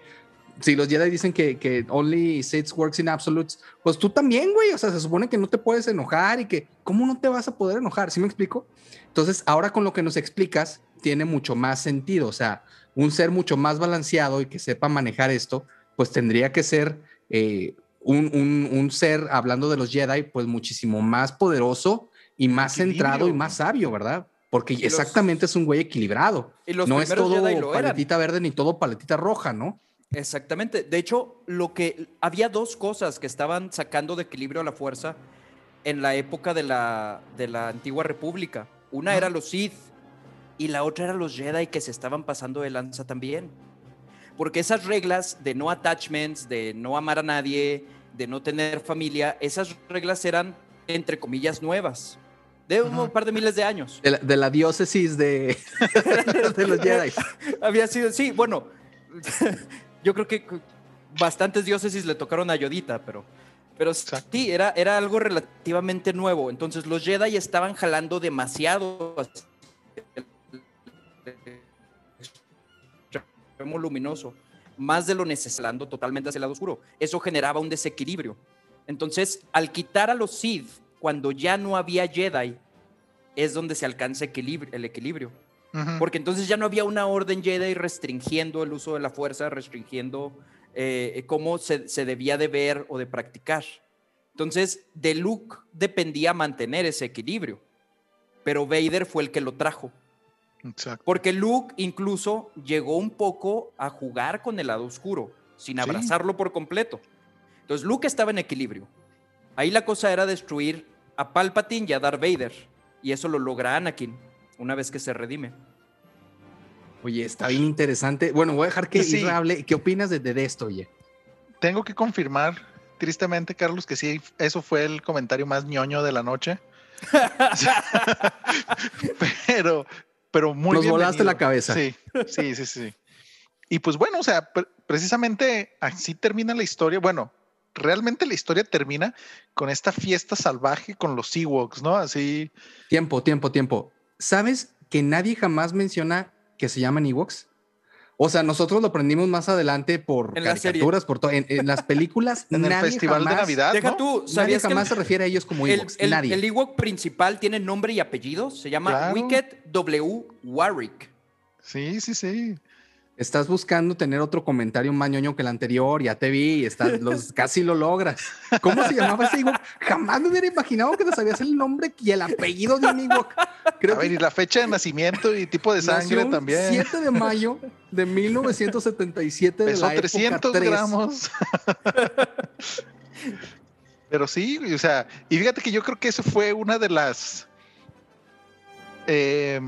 si los Jedi dicen que, que only Sith works in absolutes, pues tú también, güey. O sea, se supone que no te puedes enojar y que, ¿cómo no te vas a poder enojar? ¿Sí me explico? Entonces, ahora con lo que nos explicas, tiene mucho más sentido. O sea, un ser mucho más balanceado y que sepa manejar esto, pues tendría que ser eh, un, un, un, ser, hablando de los Jedi, pues muchísimo más poderoso y más centrado y más sabio, ¿verdad? Porque exactamente es un güey equilibrado. no es todo paletita verde ni todo paletita roja, ¿no? Exactamente. De hecho, lo que había dos cosas que estaban sacando de equilibrio a la fuerza en la época de la, de la antigua república. Una era los Sith y la otra era los Jedi que se estaban pasando de lanza también. Porque esas reglas de no attachments, de no amar a nadie, de no tener familia, esas reglas eran, entre comillas, nuevas. De un par de miles de años. De la, diócesis de, de los Jedi. Había sido, sí, bueno, yo creo que bastantes diócesis le tocaron a Yodita, pero, pero sí, era, era algo relativamente nuevo. Entonces los Jedi estaban jalando demasiado luminoso, más de lo necesario, totalmente hacia el lado oscuro. Eso generaba un desequilibrio. Entonces, al quitar a los Sith, cuando ya no había Jedi, es donde se alcanza el equilibrio. Porque entonces ya no había una orden Jedi restringiendo el uso de la fuerza, restringiendo eh, cómo se, debía de ver o de practicar. Entonces, de Luke dependía mantener ese equilibrio, pero Vader fue el que lo trajo. Porque Luke incluso llegó un poco a jugar con el lado oscuro, sin abrazarlo por completo. Entonces, Luke estaba en equilibrio. Ahí la cosa era destruir a Palpatine y a Darth Vader, y eso lo logra Anakin una vez que se redime. Oye, está bien interesante. Bueno, voy a dejar que sí. hable. ¿Qué opinas de, de, esto, oye? Tengo que confirmar, tristemente, Carlos, que sí, eso fue el comentario más ñoño de la noche. pero, pero muy Nos volaste la cabeza. Sí, sí, sí, sí. Y pues bueno, o sea, precisamente así termina la historia. Bueno, realmente la historia termina con esta fiesta salvaje con los Ewoks, ¿no? Así. Tiempo, tiempo, tiempo. ¿Sabes que nadie jamás menciona que se llaman Ewoks? O sea, nosotros lo aprendimos más adelante por caricaturas, por todo. En, las películas, en el festival de Navidad. Deja tú, nadie jamás se refiere a ellos como Ewoks. El, nadie. el Ewok principal tiene nombre y apellido. Se llama Wicked W. Warwick. Sí, sí, sí. Estás buscando tener otro comentario más ñoño que el anterior, ya te vi, estás, los, casi lo logras. ¿Cómo se llamaba ese Ewok? Jamás me hubiera imaginado que no sabías el nombre y el apellido de un Ewok. Creo a ver, y la fecha de nacimiento y tipo de sangre también. 7 de mayo de 1977 Pesó de la 300 gramos. Pero sí, o sea, y fíjate que yo creo que eso fue una de las... Eh,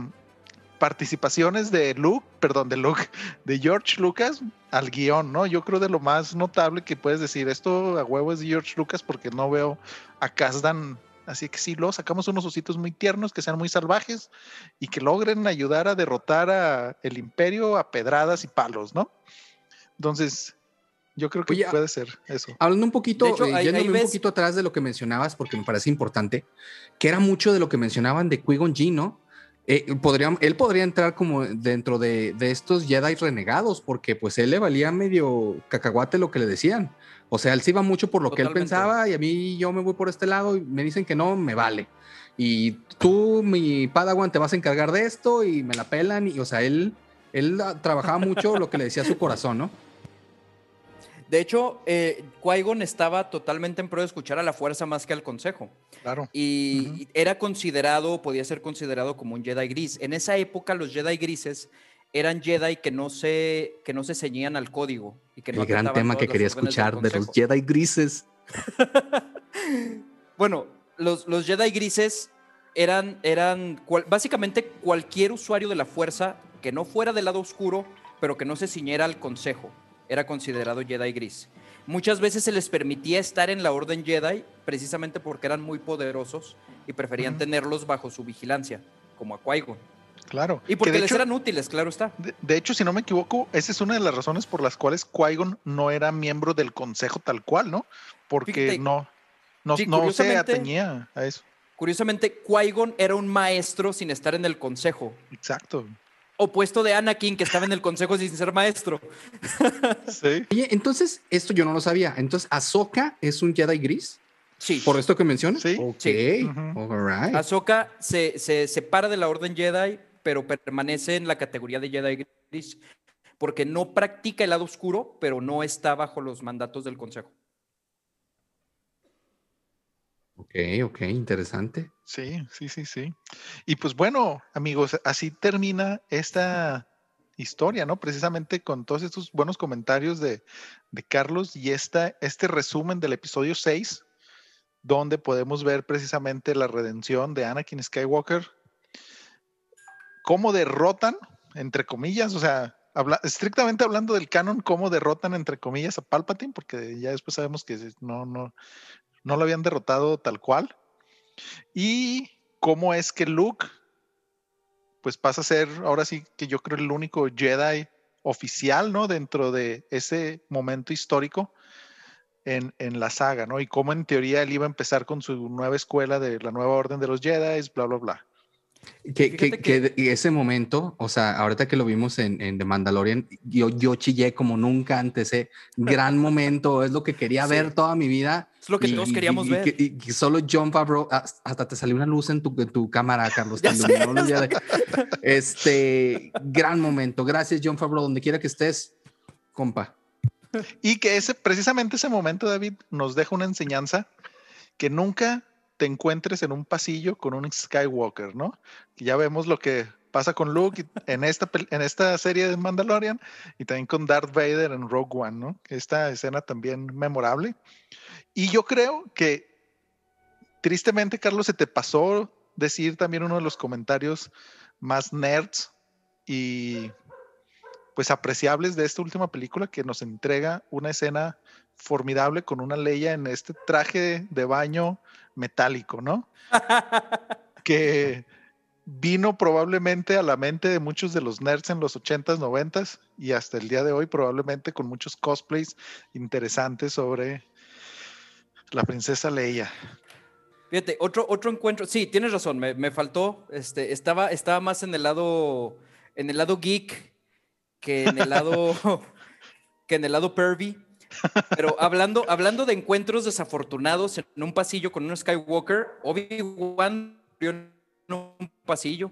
participaciones de Luke, perdón, de Luke, de George Lucas al guion, ¿no? Yo creo de lo más notable que puedes decir, esto a huevo es de George Lucas porque no veo a Kazdan, así que sí, lo sacamos unos ositos muy tiernos que sean muy salvajes y que logren ayudar a derrotar a el imperio a pedradas y palos, ¿no? Entonces, yo creo que puede ser eso. Hablando un poquito, eh, un poquito atrás de lo que mencionabas, porque me parece importante, que era mucho de lo que mencionaban de Qui-Gon ¿no? Eh, él podría entrar como dentro de, estos Jedi renegados, porque pues él le valía medio cacahuate lo que le decían. O sea, él se iba mucho por lo que él pensaba y a mí yo me voy por este lado y me dicen que no, me vale. Y tú, mi Padawan, te vas a encargar de esto y me la pelan. Y, o sea, él, él trabajaba mucho lo que le decía su corazón, ¿no? De hecho, eh, Qui-Gon estaba totalmente en pro de escuchar a la fuerza más que al consejo. Claro. Y era considerado, podía ser considerado como un Jedi gris. En esa época, los Jedi grises eran Jedi que no se, que no se ceñían al código. Y que no El gran tema que quería escuchar de los. Jedi grises. Bueno, los, los Jedi grises eran, eran cual- básicamente cualquier usuario de la fuerza que no fuera del lado oscuro, pero que no se ciñera al consejo, era considerado Jedi gris. Muchas veces se les permitía estar en la Orden Jedi precisamente porque eran muy poderosos y preferían tenerlos bajo su vigilancia, como a Qui-Gon. Claro. Y Que porque les hecho- eran útiles, claro está. De, de hecho, si no me equivoco, esa es una de las razones por las cuales Qui-Gon no era miembro del consejo tal cual, ¿no? Porque Fíjate, no, no, sí, no se atañía a eso. Curiosamente, Qui-Gon era un maestro sin estar en el consejo. Exacto. Opuesto de Anakin, que estaba en el consejo sin ser maestro. Sí. Oye, entonces, esto yo no lo sabía. Entonces, Ahsoka es un Jedi gris. Sí. Por esto que mencionas. Sí. Ok. Sí. Ujú. All right. Ahsoka se, se separa de la Orden Jedi, pero permanece en la categoría de Jedi Gris, porque no practica el lado oscuro, pero no está bajo los mandatos del Consejo. Ok, ok, interesante. Sí, sí, sí, sí. Y pues bueno, amigos, así termina esta historia, ¿no? Precisamente con todos estos buenos comentarios de, de Carlos y esta, este resumen del episodio 6, donde podemos ver precisamente la redención de Anakin Skywalker, cómo derrotan, entre comillas, o sea, habla- estrictamente hablando del canon, cómo derrotan, entre comillas, a Palpatine, porque ya después sabemos que no, no, no lo habían derrotado tal cual. Y cómo es que Luke, pues pasa a ser ahora sí que yo creo el único Jedi oficial, ¿no? Dentro de ese momento histórico en, en la saga, ¿no? Y cómo en teoría él iba a empezar con su nueva escuela de la nueva orden de los Jedi, bla, bla, bla. Que, que, que- que ese momento, o sea, ahorita que lo vimos en, en The Mandalorian, yo, yo chillé como nunca antes, ¿eh? Gran momento, es lo que quería Sí. ver toda mi vida. Es lo que Y- todos y- queríamos y ver. que- Y, que solo John Favreau, hasta te salió una luz en tu, en tu cámara, Carlos. de- Este, gran momento. Gracias, John Favreau, donde quiera que estés, compa. Y que ese, precisamente ese momento, David, nos deja una enseñanza que nunca te encuentres en un pasillo con un Skywalker, ¿no? Que ya vemos lo que pasa con Luke y- en esta, en esta serie de Mandalorian y también con Darth Vader en Rogue One, ¿no? Esta escena también memorable. Y yo creo que, tristemente, Carlos, se te pasó decir también uno de los comentarios más nerds y pues apreciables de esta última película que nos entrega una escena formidable con una Leia en este traje de baño metálico, ¿no? que vino probablemente a la mente de muchos de los nerds en los 80s, 90s y hasta el día de hoy probablemente con muchos cosplays interesantes sobre la princesa Leia. Fíjate, otro, otro encuentro. Sí, tienes razón, me, me faltó. Este, estaba, estaba más en el lado. En el lado geek que en el lado. que en el lado pervy. Pero hablando, hablando de encuentros desafortunados en un pasillo con un Skywalker, Obi-Wan murió en un pasillo.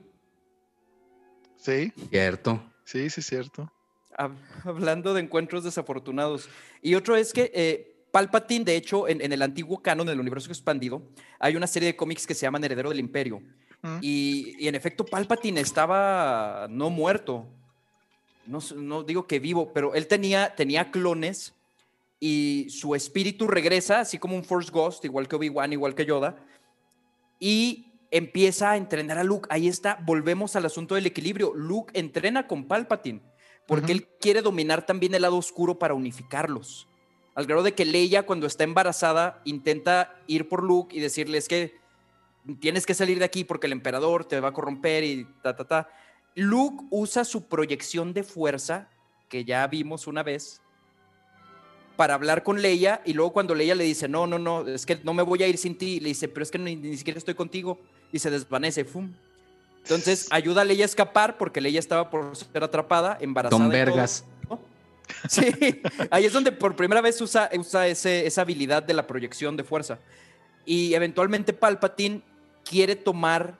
Sí, Cierto. sí, sí, cierto. Hab- Hablando de encuentros desafortunados. Y otro es que eh, Palpatine, de hecho, en, en el antiguo canon del universo expandido, hay una serie de cómics que se llaman Heredero del Imperio. Mm. Y, y en efecto, Palpatine estaba no muerto. No, no digo que vivo, pero él tenía, tenía clones y su espíritu regresa, así como un Force Ghost, igual que Obi-Wan, igual que Yoda, y empieza a entrenar a Luke. Ahí está, volvemos al asunto del equilibrio. Luke entrena con Palpatine porque él quiere dominar también el lado oscuro para unificarlos. Al grado de que Leia, cuando está embarazada, intenta ir por Luke y decirle es que tienes que salir de aquí porque el emperador te va a corromper y ta, ta, ta. Luke usa su proyección de fuerza, que ya vimos una vez, para hablar con Leia y luego cuando Leia le dice, no, no, no, es que no me voy a ir sin ti, le dice, pero es que ni, ni siquiera estoy contigo y se desvanece, ¡fum! Entonces ayuda a Leia a escapar porque Leia estaba por ser atrapada, embarazada. Don Vergas. Sí, ahí es donde por primera vez usa, usa ese- esa habilidad de la proyección de fuerza. Y eventualmente Palpatine quiere tomar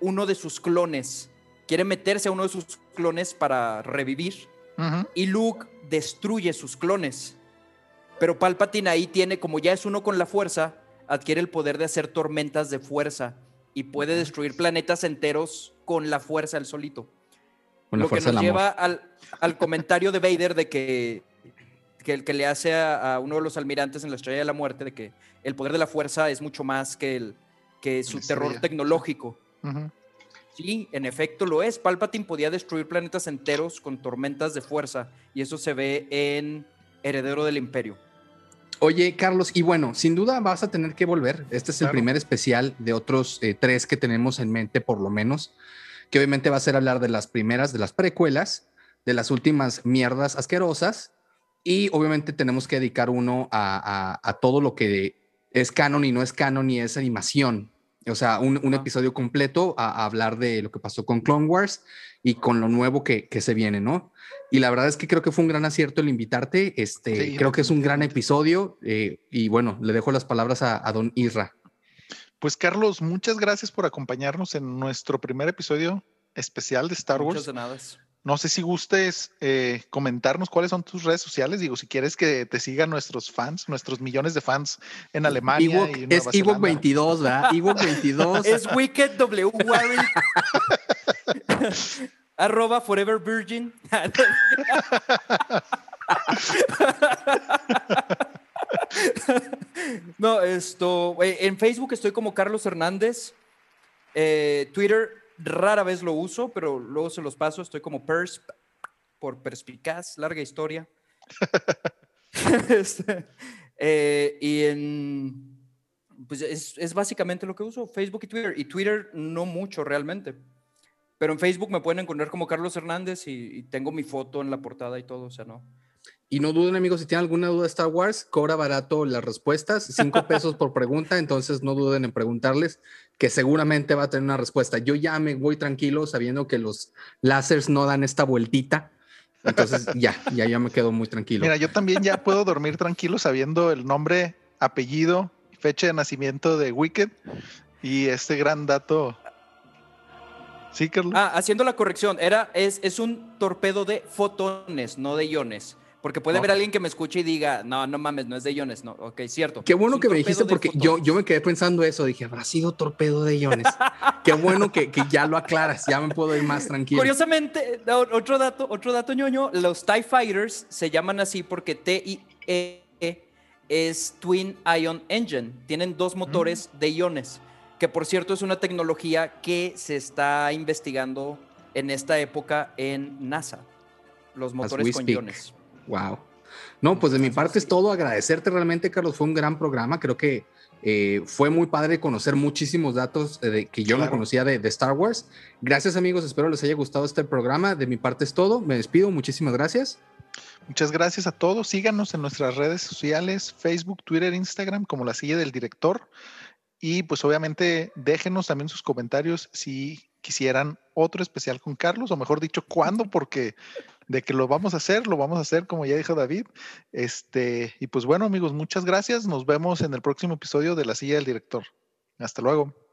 uno de sus clones, quiere meterse a uno de sus clones para revivir y Luke destruye sus clones. Pero Palpatine ahí tiene, como ya es uno con la fuerza, adquiere el poder de hacer tormentas de fuerza y puede destruir planetas enteros con la fuerza el solito. Lo que nos lleva al, comentario de Vader de que, que el que le hace a, uno de los almirantes en la Estrella de la Muerte, de que el poder de la fuerza es mucho más que, el, que su terror tecnológico. Sí, en efecto lo es. Palpatine podía destruir planetas enteros con tormentas de fuerza y eso se ve en Heredero del Imperio. Oye, Carlos, y bueno, sin duda vas a tener que volver. Este es el primer especial de otros eh, tres que tenemos en mente, por lo menos, que obviamente va a ser hablar de las primeras, de las precuelas, de las últimas mierdas asquerosas, y obviamente tenemos que dedicar uno a, todo lo que es canon y no es canon y es animación. O sea, un, episodio completo a, hablar de lo que pasó con Clone Wars y con lo nuevo que, que se viene, ¿no? Y la verdad es que creo que fue un gran acierto el invitarte. Este, creo que es un gran episodio. Eh, y bueno, le dejo las palabras a, don Isra. Pues Carlos, muchas gracias por acompañarnos en nuestro primer episodio especial de Star Wars. Muchas nada. No sé si gustes eh, comentarnos cuáles son tus redes sociales. Digo, si quieres que te sigan nuestros fans, nuestros millones de fans en Alemania. y es Ewok 22, ¿verdad? Ewok 22. es Wicked W. Arroba Forever Virgin. no, esto. En Facebook estoy como Carlos Hernández. Eh, Twitter rara vez lo uso, pero luego se los paso. Estoy como Persp por perspicaz, larga historia. Este, eh, y en. Pues es, es básicamente lo que uso, Facebook y Twitter. Y Twitter no mucho realmente. Pero en Facebook me pueden encontrar como Carlos Hernández y, tengo mi foto en la portada y todo, o sea, no. Y no duden, amigos, si tienen alguna duda de Star Wars, cobra barato las respuestas, cinco pesos por pregunta, entonces no duden en preguntarles, que seguramente va a tener una respuesta. Yo ya me voy tranquilo sabiendo que los láseres no dan esta vueltita. Entonces ya, ya, ya me quedo muy tranquilo. Mira, yo también ya puedo dormir tranquilo sabiendo el nombre, apellido, fecha de nacimiento de Wicked y este gran dato Sí, Carlos. Ah, haciendo la corrección, era, es, es un torpedo de fotones, no de iones. Porque puede haber alguien que me escuche y diga, no, no mames, no es de iones. No, ok, cierto. Qué bueno que me dijiste porque yo, yo me quedé pensando eso. Dije, habrá sido torpedo de iones. Qué bueno que, que, ya lo aclaras, ya me puedo ir más tranquilo. Curiosamente, otro dato, otro dato ñoño, los TIE Fighters se llaman así porque T-I-E es Twin Ion Engine. Tienen dos motores mm. de iones que por cierto es una tecnología que se está investigando en esta época en NASA, los motores con iones. Wow. No, pues de mi parte es todo. Agradecerte realmente, Carlos. Fue un gran programa. Creo que eh, fue muy padre conocer muchísimos datos eh, de, que yo no conocía de, de, Star Wars. Gracias, amigos. Espero les haya gustado este programa. De mi parte es todo. Me despido. Muchísimas gracias. Muchas gracias a todos. Síganos en nuestras redes sociales, Facebook, Twitter, Instagram, como la silla del director. Y pues obviamente déjenos también sus comentarios si quisieran otro especial con Carlos, o mejor dicho, cuándo, porque de que lo vamos a hacer, lo vamos a hacer, como ya dijo David. Este, y pues bueno, amigos, muchas gracias. Nos vemos en el próximo episodio de La Silla del Director. Hasta luego.